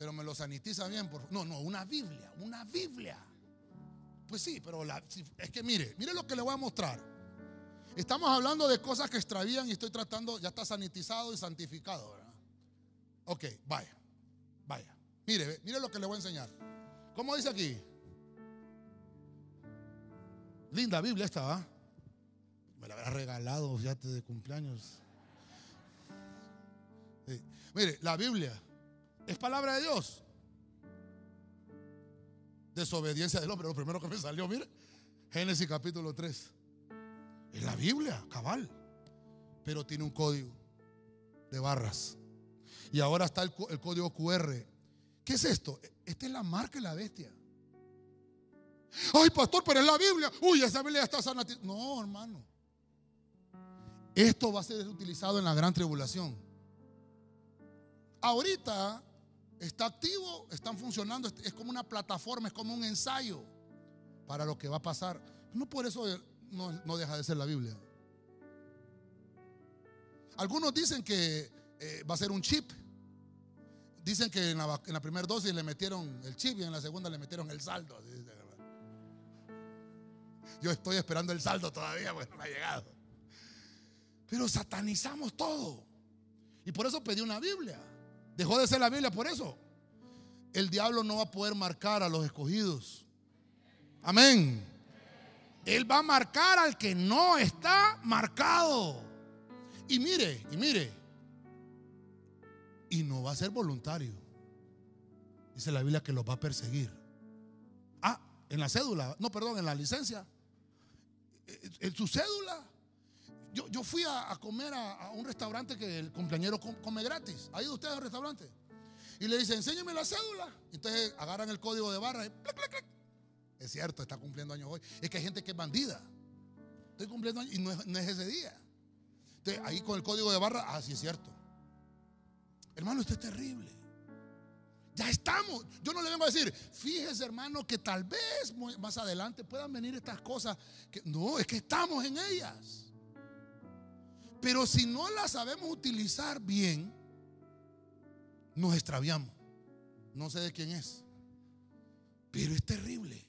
Pero me lo sanitiza bien, por No, no, una Biblia, una Biblia. Pues sí, pero es que mire, mire lo que le voy a mostrar. Estamos hablando de cosas que extravían y estoy tratando, ya está sanitizado y santificado, ¿verdad? Ok, vaya, vaya. Mire, mire lo que le voy a enseñar. ¿Cómo dice aquí? Linda Biblia esta, ¿va? Me la habrá regalado ya de cumpleaños. Mire, la Biblia es palabra de Dios desobediencia del hombre. Lo primero que me salió, mire, Génesis capítulo 3. Es la Biblia, cabal. Pero tiene un código de barras. Y ahora está el, código QR. ¿Qué es esto? Esta es la marca de la bestia. Ay, pastor, pero es la Biblia. Uy, esa Biblia está sana. No, hermano. Esto va a ser utilizado en la gran tribulación. Ahorita está activo, están funcionando, es como una plataforma, es como un ensayo para lo que va a pasar. No por eso no, deja de ser la Biblia. Algunos dicen que eh, va a ser un chip. Dicen que en la, primera dosis le metieron el chip y en la segunda le metieron el saldo. Yo estoy esperando el saldo todavía, bueno, no ha llegado. Pero satanizamos todo. Y por eso pedí una Biblia. Dejó de ser la Biblia por eso. El diablo no va a poder marcar a los escogidos. Amén. Él va a marcar al que no está marcado. Y mire, y mire. Y no va a ser voluntario. Dice la Biblia que los va a perseguir. Ah, en la cédula, no, perdón, en la licencia. En su cédula yo, fui a, comer a, un restaurante que el cumpleañero come gratis. ¿Ha ido usted al restaurante? Y le dice, enséñeme la cédula. Entonces agarran el código de barra y Es cierto, está cumpliendo años hoy. Es que hay gente que es bandida. Estoy cumpliendo años y no es, ese día. Entonces ahí con el código de barra, ah, sí es cierto. Hermano, esto es terrible. Ya estamos. Yo no le vengo a decir, fíjese hermano que tal vez más adelante puedan venir estas cosas. Que, no, es que estamos en ellas. Pero si no la sabemos utilizar bien, nos extraviamos. No sé de quién es. Pero es terrible.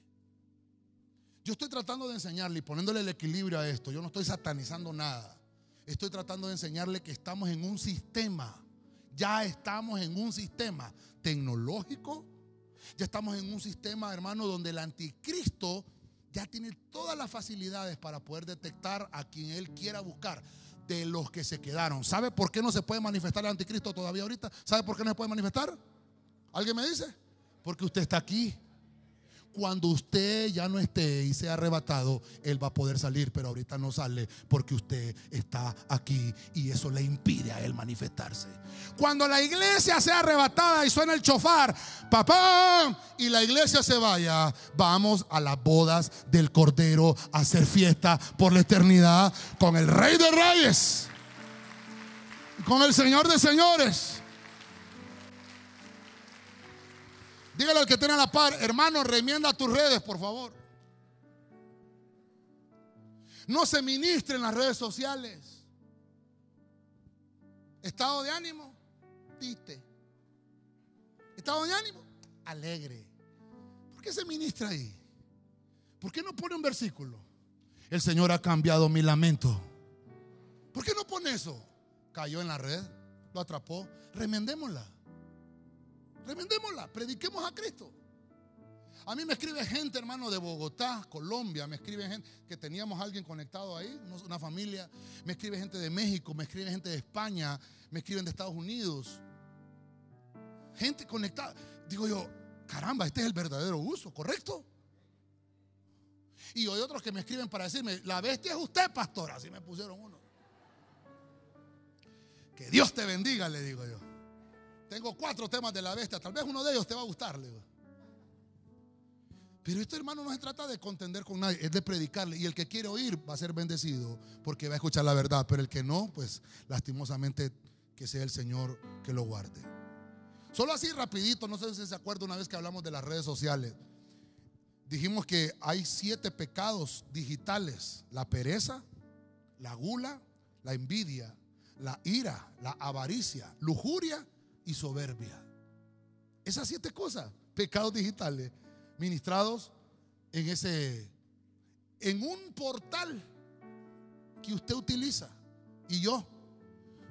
Yo estoy tratando de enseñarle y poniéndole el equilibrio a esto. Yo no estoy satanizando nada. Estoy tratando de enseñarle que estamos en un sistema. Ya estamos en un sistema tecnológico. Ya estamos en un sistema, hermano, donde el anticristo ya tiene todas las facilidades para poder detectar a quien él quiera buscar de los que se quedaron. ¿Sabe por qué no se puede manifestar el anticristo todavía ahorita? ¿Sabe por qué no se puede manifestar? ¿Alguien me dice? Porque usted está aquí. Cuando usted ya no esté y sea arrebatado, Él va a poder salir, pero ahorita no sale porque usted está aquí y eso le impide a Él manifestarse. Cuando la iglesia sea arrebatada y suena el chofar, papá, y la iglesia se vaya, vamos a las bodas del Cordero a hacer fiesta por la eternidad con el Rey de Reyes, con el Señor de Señores. Dígale al que tiene la par, hermano, remienda tus redes, por favor. No se ministre en las redes sociales. Estado de ánimo, triste. Estado de ánimo, alegre. ¿Por qué se ministra ahí? ¿Por qué no pone un versículo? El Señor ha cambiado mi lamento. ¿Por qué no pone eso? Cayó en la red, lo atrapó. Remendémosla. Remendémosla, prediquemos a Cristo. A mí me escribe gente, hermano, de Bogotá, Colombia, me escribe gente que teníamos alguien conectado ahí, una familia, me escribe gente de México, me escribe gente de España, me escriben de Estados Unidos. Gente conectada. Digo yo, caramba, este es el verdadero uso, ¿correcto? Y hay otros que me escriben para decirme, la bestia es usted, pastor. Así me pusieron uno. Que Dios te bendiga, le digo yo. Tengo cuatro temas de la bestia. Tal vez uno de ellos te va a gustar, le digo. Pero esto, hermano, no se trata de contender con nadie, es de predicarle. Y el que quiere oír va a ser bendecido porque va a escuchar la verdad. Pero el que no, pues lastimosamente que sea el Señor que lo guarde. Solo así rapidito, no sé si se acuerda una vez que hablamos de las redes sociales. Dijimos que hay siete pecados digitales. La pereza, la gula, la envidia, la ira, la avaricia, lujuria y soberbia. Esas siete cosas, pecados digitales ministrados en ese, en un portal que usted utiliza. Y yo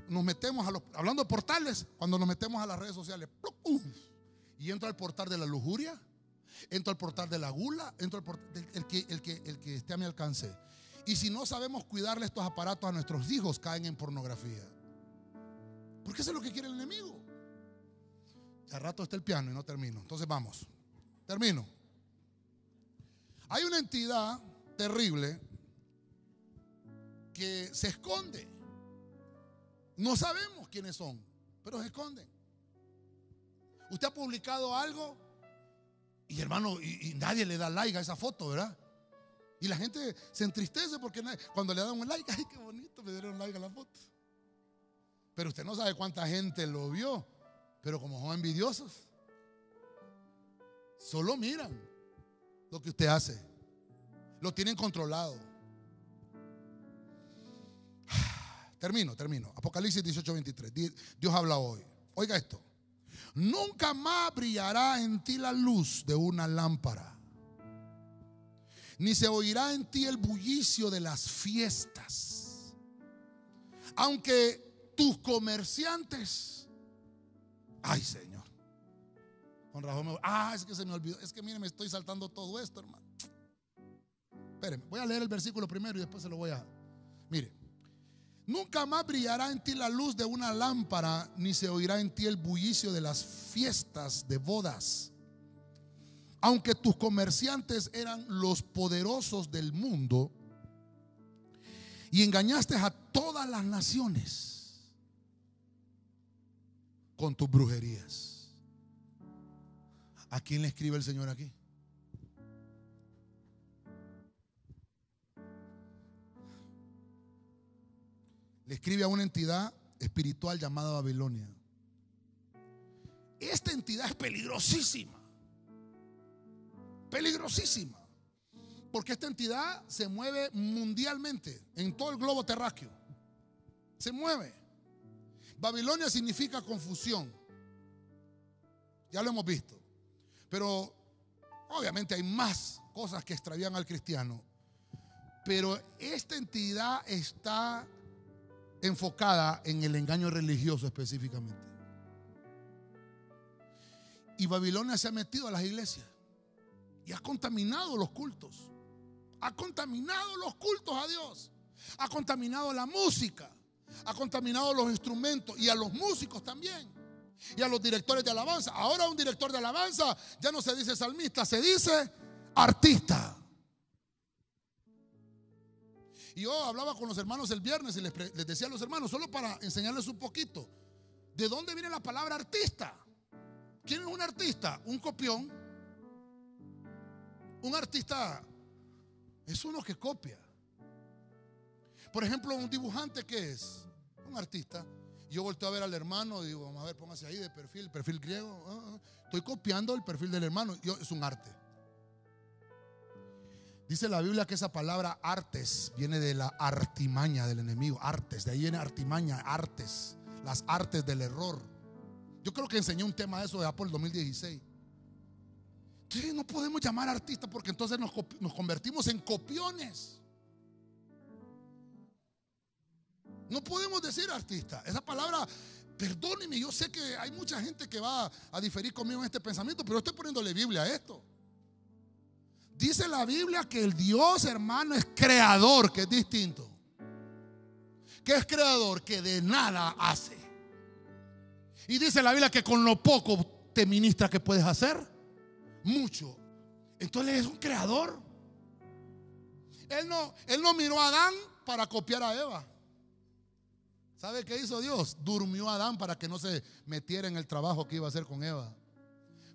nos metemos a los, hablando de portales, cuando nos metemos a las redes sociales, y entro al portal de la lujuria, entro al portal de la gula, entro al portal, el que, el que, el que esté a mi alcance. Y si no sabemos cuidarle estos aparatos a nuestros hijos, caen en pornografía. Porque eso es lo que quiere el enemigo. Ya rato está el piano y no termino. Entonces vamos. Termino. Hay una entidad terrible que se esconde. No sabemos quiénes son, pero se esconden. Usted ha publicado algo y hermano, y, nadie le da like a esa foto, ¿verdad? Y la gente se entristece porque cuando le dan un like, ay, qué bonito, me dieron like a la foto. Pero usted no sabe cuánta gente lo vio, pero como son envidiosos, solo miran lo que usted hace. Lo tienen controlado. Termino, termino. Apocalipsis 18, 23. Dios habla hoy. Oiga esto. Nunca más brillará en ti la luz de una lámpara. Ni se oirá en ti el bullicio de las fiestas. Aunque tus comerciantes. Ay, Señor. Con razón ah, es que se me olvidó. Es que mire, me estoy saltando todo esto, hermano. Espérenme, voy a leer el versículo primero y después se lo voy a. Mire, nunca más brillará en ti la luz de una lámpara, ni se oirá en ti el bullicio de las fiestas de bodas. Aunque tus comerciantes eran los poderosos del mundo y engañaste a todas las naciones con tus brujerías. ¿A quién le escribe el Señor aquí? Le escribe a una entidad espiritual llamada Babilonia. Esta entidad es peligrosísima. Peligrosísima. Porque esta entidad se mueve mundialmente, en todo el globo terráqueo. Se mueve. Babilonia significa confusión. Ya lo hemos visto. Pero obviamente hay más cosas que extravían al cristiano. Pero esta entidad está enfocada en el engaño religioso específicamente. Y Babilonia se ha metido a las iglesias y ha contaminado los cultos. Ha contaminado los cultos a Dios. Ha contaminado la música. Ha contaminado los instrumentos y a los músicos también y a los directores de alabanza. Ahora un director de alabanza ya no se dice salmista, se dice artista. Y yo hablaba con los hermanos el viernes y les, decía a los hermanos, solo para enseñarles un poquito, ¿de dónde viene la palabra artista? ¿Quién es un artista? Un copión. Un artista es uno que copia. Por ejemplo, un dibujante que es un artista yo volteo a ver al hermano digo, vamos a ver, póngase ahí de perfil, perfil griego. Ah, ah. Estoy copiando el perfil del hermano. Yo, es un arte. Dice la Biblia que esa palabra artes viene de la artimaña del enemigo. Artes, de ahí viene artimaña, artes. Las artes del error. Yo creo que enseñé un tema de eso de Apple 2016. Entonces no podemos llamar artistas porque entonces nos convertimos en copiones. No podemos decir artista. Esa palabra, perdóneme, yo sé que hay mucha gente que va a diferir conmigo en este pensamiento, pero estoy poniéndole Biblia a esto. Dice la Biblia que el Dios, hermano, es creador, que es distinto. ¿Qué es creador? Que de nada hace. Y dice la Biblia que con lo poco te ministra que puedes hacer mucho. Entonces es un creador. Él no, él no miró a Adán para copiar a Eva. ¿Sabe qué hizo Dios? Durmió a Adán para que no se metiera en el trabajo que iba a hacer con Eva.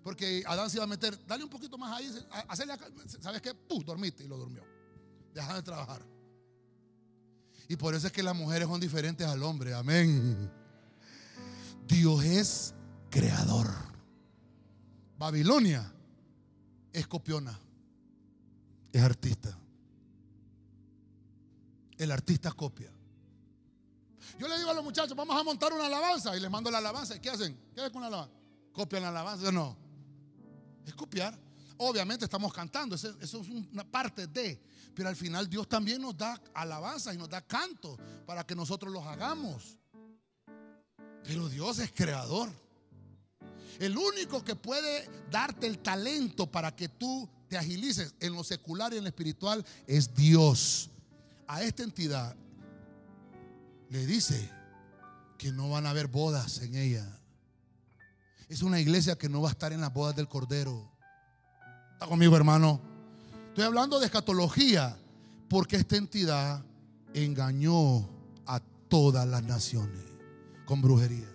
Porque Adán se iba a meter, dale un poquito más ahí, hacerle acá, ¿sabes qué? Pum, dormiste y lo durmió. Deja de trabajar. Y por eso es que las mujeres son diferentes al hombre. Amén. Dios es creador. Babilonia es copiona. Es artista. El artista copia. Yo le digo a los muchachos, vamos a montar una alabanza y les mando la alabanza. ¿Y qué hacen? ¿Qué hacen con la alabanza? ¿Copian la alabanza no? Es copiar. Obviamente estamos cantando, eso, es una parte de. Pero al final Dios también nos da alabanza y nos da canto para que nosotros los hagamos. Pero Dios es creador. El único que puede darte el talento para que tú te agilices en lo secular y en lo espiritual es Dios. A esta entidad le dice que no van a haber bodas en ella. Es una iglesia que no va a estar en las bodas del Cordero. ¿Está conmigo, hermano? Estoy hablando de escatología porque esta entidad engañó a todas las naciones con brujería.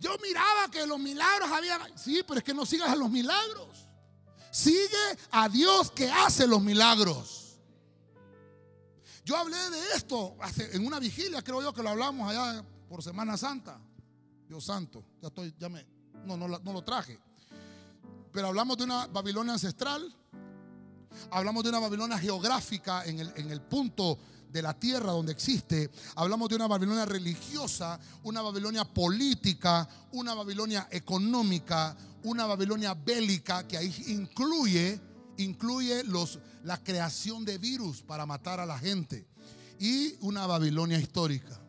Yo miraba que los milagros habían. Sí, pero es que no sigas a los milagros. Sigue a Dios que hace los milagros. Yo hablé de esto en una vigilia, creo yo que lo hablamos allá por Semana Santa. Dios santo, ya estoy, ya me, no, no, no lo traje. Pero hablamos de una Babilonia ancestral, hablamos de una Babilonia geográfica en el, en el punto de la tierra donde existe. Hablamos de una Babilonia religiosa, una Babilonia política, una Babilonia económica, una Babilonia bélica que ahí incluye incluye los, la creación de virus para matar a la gente y una Babilonia histórica.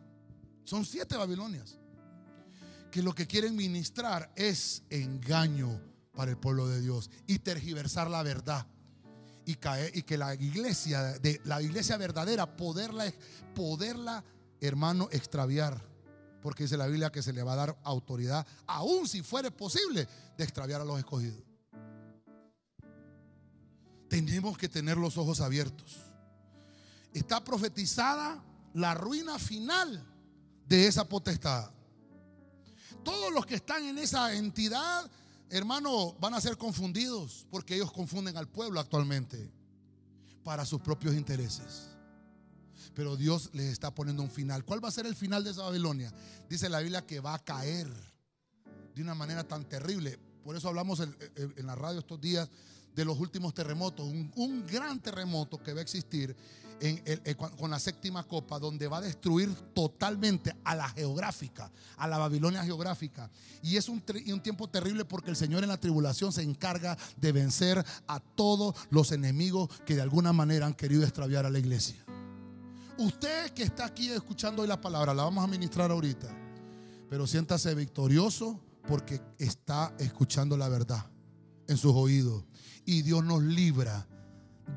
Son siete Babilonias que lo que quieren ministrar es engaño para el pueblo de Dios y tergiversar la verdad y, caer, y que la iglesia de la iglesia verdadera poderla poderla hermano extraviar porque dice la Biblia que se le va a dar autoridad aun si fuere posible de extraviar a los escogidos tenemos que tener los ojos abiertos. Está profetizada la ruina final de esa potestad. Todos los que están en esa entidad, hermano, van a ser confundidos porque ellos confunden al pueblo actualmente para sus propios intereses. Pero Dios les está poniendo un final. ¿Cuál va a ser el final de esa Babilonia? Dice la Biblia que va a caer de una manera tan terrible. Por eso hablamos en, la radio estos días de los últimos terremotos, un, gran terremoto que va a existir con la séptima copa, donde va a destruir totalmente a la geográfica, a la Babilonia geográfica. Y es un, un tiempo terrible porque el Señor en la tribulación se encarga de vencer a todos los enemigos que de alguna manera han querido extraviar a la iglesia. Usted que está aquí escuchando hoy la palabra, la vamos a ministrar ahorita, pero siéntase victorioso porque está escuchando la verdad en sus oídos y Dios nos libra,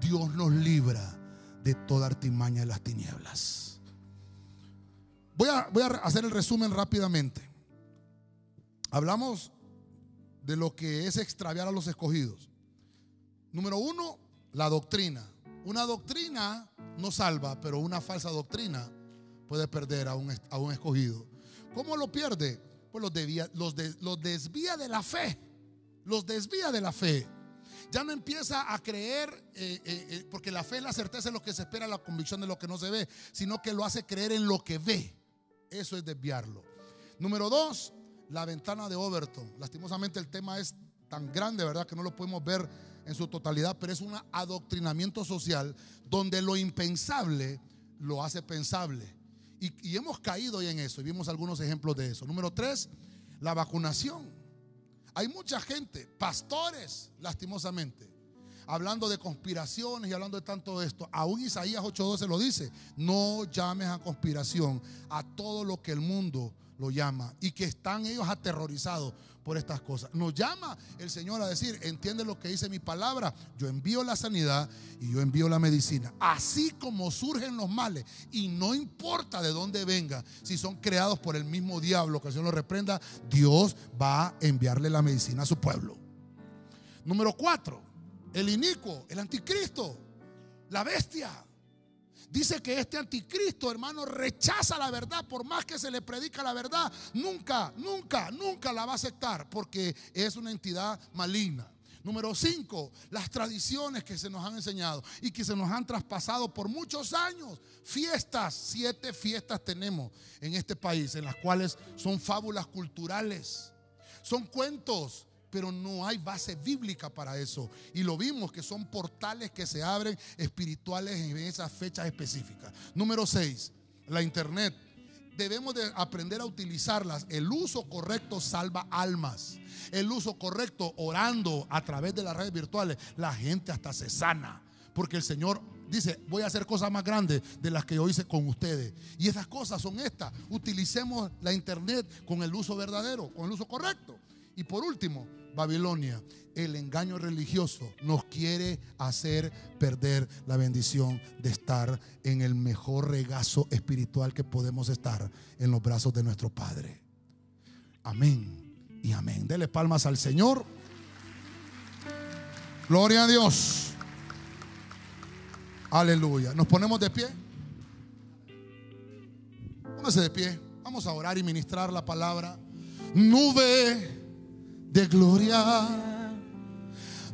Dios nos libra de toda artimaña de las tinieblas. Voy a, hacer el resumen rápidamente. Hablamos de lo que es extraviar a los escogidos. Número uno, la doctrina. Una doctrina no salva, pero una falsa doctrina puede perder a un, escogido. ¿Cómo lo pierde? Pues los desvía de la fe. Los desvía de la fe ya no empieza a creer, eh, eh, eh, porque la fe es la certeza de lo que se espera, la convicción de lo que no se ve, sino que lo hace creer en lo que ve. Eso es desviarlo. Número dos, la ventana de Overton. Lastimosamente el tema es tan grande, ¿verdad? Que no lo podemos ver en su totalidad, pero es un adoctrinamiento social donde lo impensable lo hace pensable. Y, y hemos caído hoy en eso y vimos algunos ejemplos de eso. Número tres, la vacunación. Hay mucha gente, pastores, lastimosamente, hablando de conspiraciones y hablando de tanto esto. Aún Isaías 8:12 lo dice, no llames a conspiración a todo lo que el mundo lo llama y que están ellos aterrorizados por estas cosas. Nos llama el Señor a decir, entiende lo que dice mi palabra, yo envío la sanidad y yo envío la medicina. Así como surgen los males y no importa de dónde venga, si son creados por el mismo diablo, que el Señor lo reprenda, Dios va a enviarle la medicina a su pueblo. Número cuatro, el inicuo, el anticristo. la bestia. Dice que este anticristo, hermano, rechaza la verdad. Por más que se le predica la verdad, nunca, nunca, nunca la va a aceptar porque es una entidad maligna. Número cinco, las tradiciones que se nos han enseñado y que se nos han traspasado por muchos años. Fiestas, siete fiestas tenemos en este país, en las cuales son fábulas culturales, son cuentos, pero no hay base bíblica para eso. Y lo vimos que son portales que se abren espirituales en esas fechas específicas. Número seis, la internet. Debemos de aprender a utilizarlas. El uso correcto salva almas. El uso correcto orando a través de las redes virtuales. La gente hasta se sana. Porque el Señor dice, voy a hacer cosas más grandes de las que yo hice con ustedes. Y esas cosas son estas. Utilicemos la internet con el uso verdadero, con el uso correcto. Y por último, Babilonia, el engaño religioso nos quiere hacer perder la bendición de estar en el mejor regazo espiritual que podemos estar en los brazos de nuestro Padre. Amén y amén. Dele palmas al Señor. Gloria a Dios. Aleluya. Nos ponemos de pie. Póngase de pie. Vamos a orar y ministrar la palabra. Nube de gloria,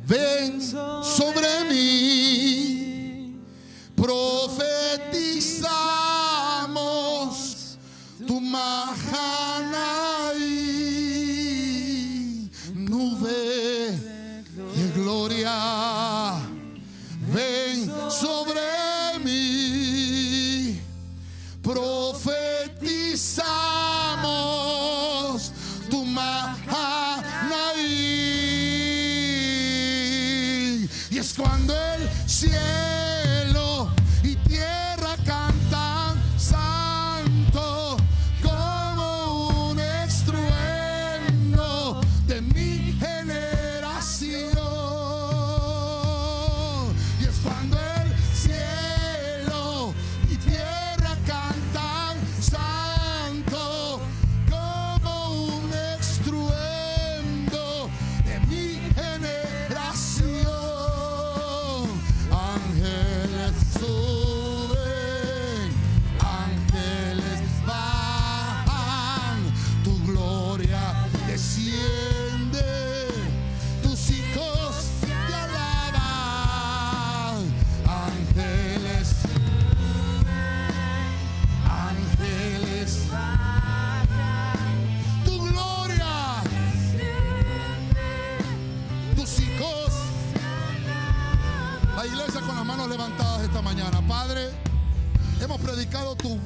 ven sobre mí, profetizamos tu y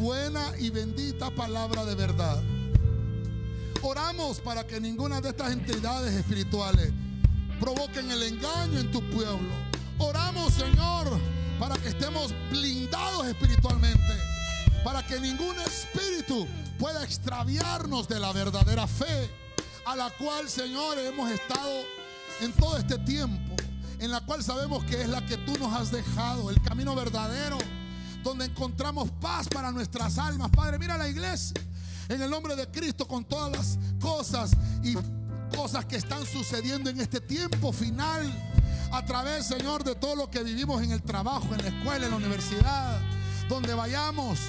buena y bendita palabra de verdad. Oramos para que ninguna de estas entidades espirituales provoquen el engaño en tu pueblo. Oramos, Señor, para que estemos blindados espiritualmente. Para que ningún espíritu pueda extraviarnos de la verdadera fe a la cual, Señor, hemos estado en todo este tiempo en la cual sabemos que es la que tú nos has dejado, el camino verdadero, donde encontramos paz para nuestras almas. Padre, mira la iglesia en el nombre de Cristo con todas las cosas y cosas que están sucediendo en este tiempo final. A través, Señor, de todo lo que vivimos en el trabajo, en la escuela, en la universidad, donde vayamos.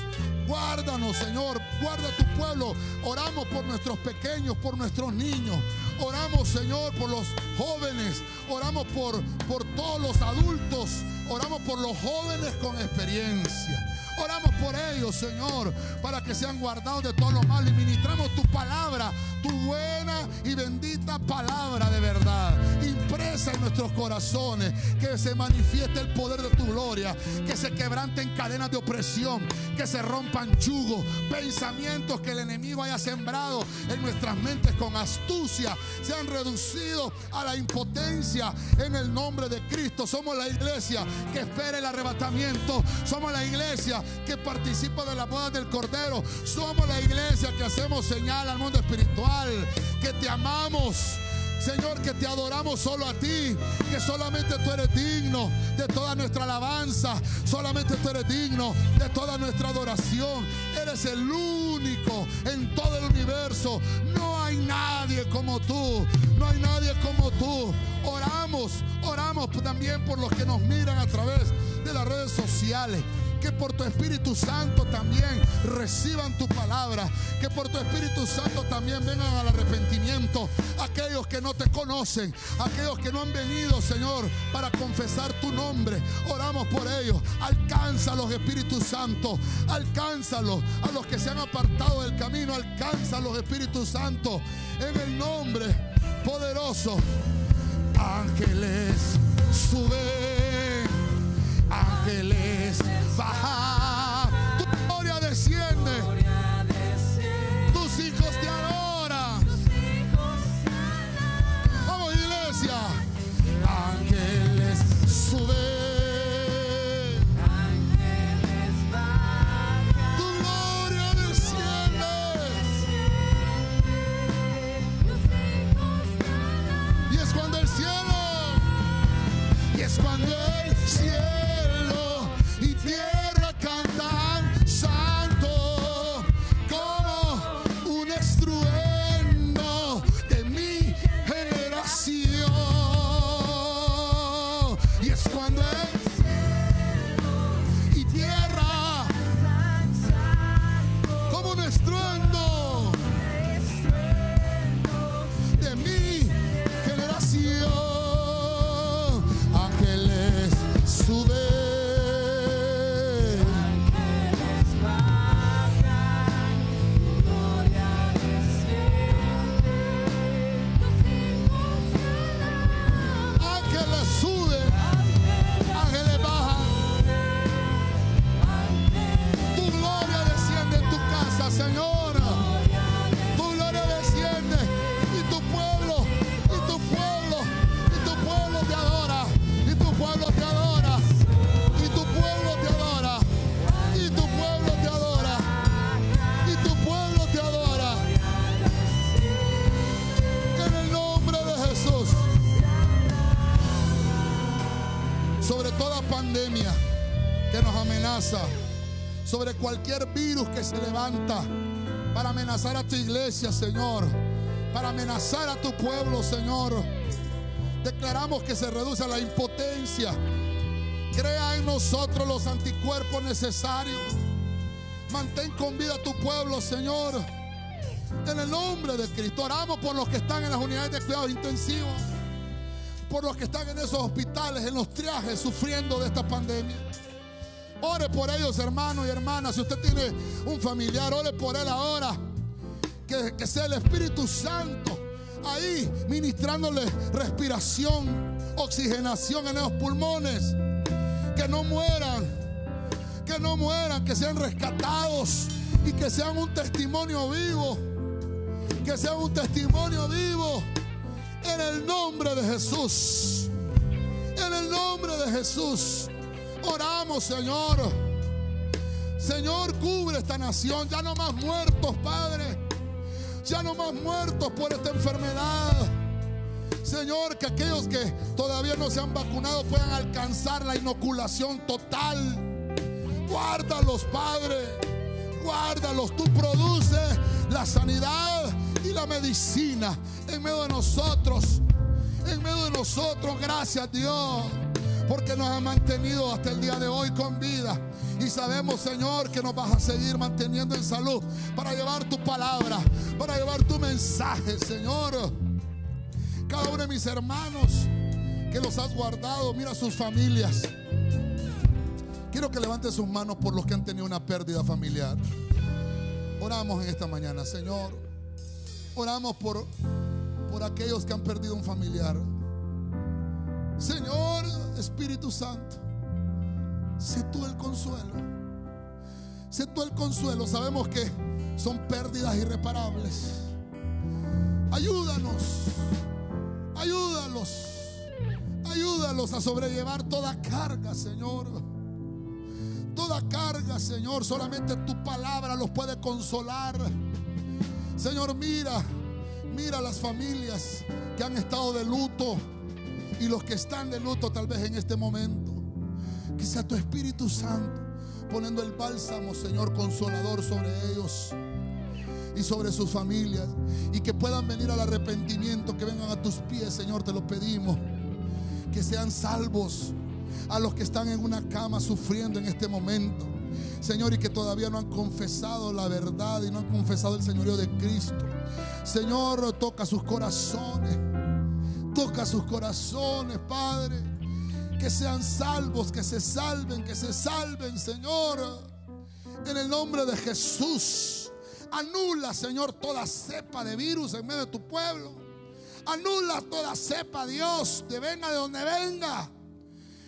Guárdanos, Señor. Guarda tu pueblo. Oramos por nuestros pequeños, por nuestros niños. Oramos, Señor, por los jóvenes. Oramos por, por todos los adultos. Oramos por los jóvenes con experiencia. Oramos por ellos, Señor, para que sean guardados de todo lo malo. Y ministramos tu palabra, tu buena y bendita palabra de verdad. Impresa en nuestros corazones. Que se manifieste el poder de tu gloria. Que se quebranten cadenas de opresión. Que se rompan yugos, pensamientos que el enemigo haya sembrado en nuestras mentes con astucia. Sean reducidos a la impotencia en el nombre de Cristo. Somos la iglesia que espera el arrebatamiento. Somos la iglesia que participa de la boda del Cordero. Somos la iglesia que hacemos señal al mundo espiritual, que te amamos. Señor, que te adoramos solo a ti, que solamente tú eres digno de toda nuestra alabanza, solamente tú eres digno de toda nuestra adoración. Eres el único en todo el universo. No hay nadie como tú, no hay nadie como tú. Oramos, oramos también por los que nos miran a través de las redes sociales que por tu Espíritu Santo también reciban tu palabra, que por tu Espíritu Santo también vengan al arrepentimiento aquellos que no te conocen, aquellos que no han venido, Señor, para confesar tu nombre. Oramos por ellos. Alcánzalos, Espíritu Santo, alcánzalos a los que se han apartado del camino, alcánzalos, Espíritu Santo, en el nombre poderoso. Ángeles, suben, ángeles Bye. Y es se levanta para amenazar a tu iglesia, Señor, para amenazar a tu pueblo, Señor. Declaramos que se reduce la impotencia. Crea en nosotros los anticuerpos necesarios. Mantén con vida a tu pueblo, Señor. En el nombre de Cristo, oramos por los que están en las unidades de cuidados intensivos, por los que están en esos hospitales, en los triajes, sufriendo de esta pandemia. Ore por ellos, hermanos y hermanas. Si usted tiene un familiar, ore por él ahora. Que, que sea el Espíritu Santo ahí ministrándole respiración, oxigenación en esos pulmones. Que no mueran, que no mueran, que sean rescatados y que sean un testimonio vivo. Que sean un testimonio vivo en el nombre de Jesús. En el nombre de Jesús. Oramos, Señor. Señor, cubre esta nación. Ya no más muertos, Padre. Ya no más muertos por esta enfermedad. Señor, que aquellos que todavía no se han vacunado puedan alcanzar la inoculación total. Guárdalos, Padre. Guárdalos. Tú produces la sanidad y la medicina en medio de nosotros. En medio de nosotros, gracias Dios porque nos ha mantenido hasta el día de hoy con vida. Y sabemos, Señor, que nos vas a seguir manteniendo en salud para llevar tu palabra, para llevar tu mensaje, Señor. Cada uno de mis hermanos que los has guardado, mira sus familias. Quiero que levante sus manos por los que han tenido una pérdida familiar. Oramos en esta mañana, Señor. Oramos por, por aquellos que han perdido un familiar. Señor Espíritu Santo, sé tú el consuelo. Sé tú el consuelo. Sabemos que son pérdidas irreparables. Ayúdanos. Ayúdalos. Ayúdalos a sobrellevar toda carga, Señor. Toda carga, Señor. Solamente tu palabra los puede consolar. Señor, mira, mira las familias que han estado de luto y los que están de luto tal vez en este momento. Sea tu Espíritu Santo poniendo el bálsamo, Señor, consolador sobre ellos y sobre sus familias. Y que puedan venir al arrepentimiento, que vengan a tus pies, Señor, te lo pedimos. Que sean salvos, a los que están en una cama sufriendo en este momento. Señor, y que todavía no han confesado la verdad y no han confesado el señorío de Cristo. Señor, toca sus corazones. Toca sus corazones, Padre. Que sean salvos, que se salven, que se salven, Señor. En el nombre de Jesús. Anula, Señor, toda cepa de virus en medio de tu pueblo. Anula toda cepa, Dios, de venga de donde venga.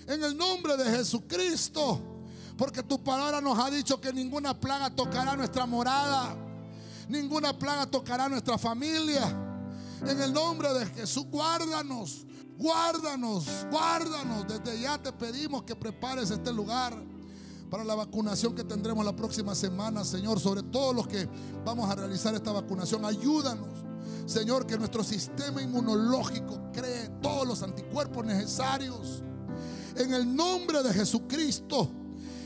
En el nombre de Jesucristo. Porque tu palabra nos ha dicho que ninguna plaga tocará nuestra morada. Ninguna plaga tocará nuestra familia. En el nombre de Jesús, guárdanos, guárdanos, guárdanos. Desde ya te pedimos que prepares este lugar para la vacunación que tendremos la próxima semana, Señor. Sobre todos los que vamos a realizar esta vacunación, ayúdanos. Señor, que nuestro sistema inmunológico cree todos los anticuerpos necesarios. En el nombre de Jesucristo.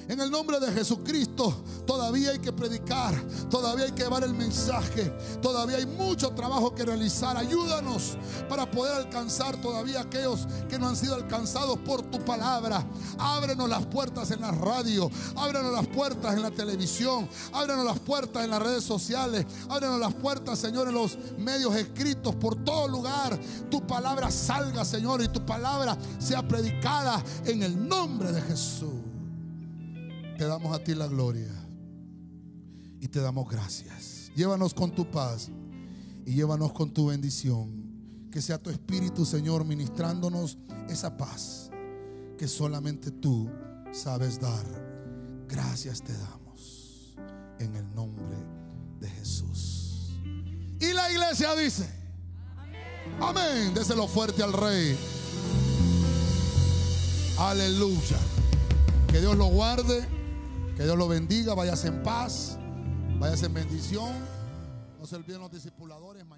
En el nombre de Jesucristo todavía hay que predicar, todavía hay que llevar el mensaje, todavía hay mucho trabajo que realizar. Ayúdanos para poder alcanzar todavía aquellos que no han sido alcanzados por tu palabra. Ábrenos las puertas en la radio, ábrenos las puertas en la televisión, ábrenos las puertas en las redes sociales, ábrenos las puertas, Señor, en los medios escritos por todo lugar. Tu palabra salga, Señor, y tu palabra sea predicada en el nombre de Jesús. Te damos a ti la gloria y te damos gracias. Llévanos con tu paz y llévanos con tu bendición. Que sea tu Espíritu, Señor, ministrándonos esa paz que solamente tú sabes dar. Gracias te damos en el nombre de Jesús. Y la iglesia dice, amén, déselo fuerte al rey. Aleluya. Que Dios lo guarde. Que Dios lo bendiga, váyase en paz, váyase en bendición. No se olviden los discipuladores mañana.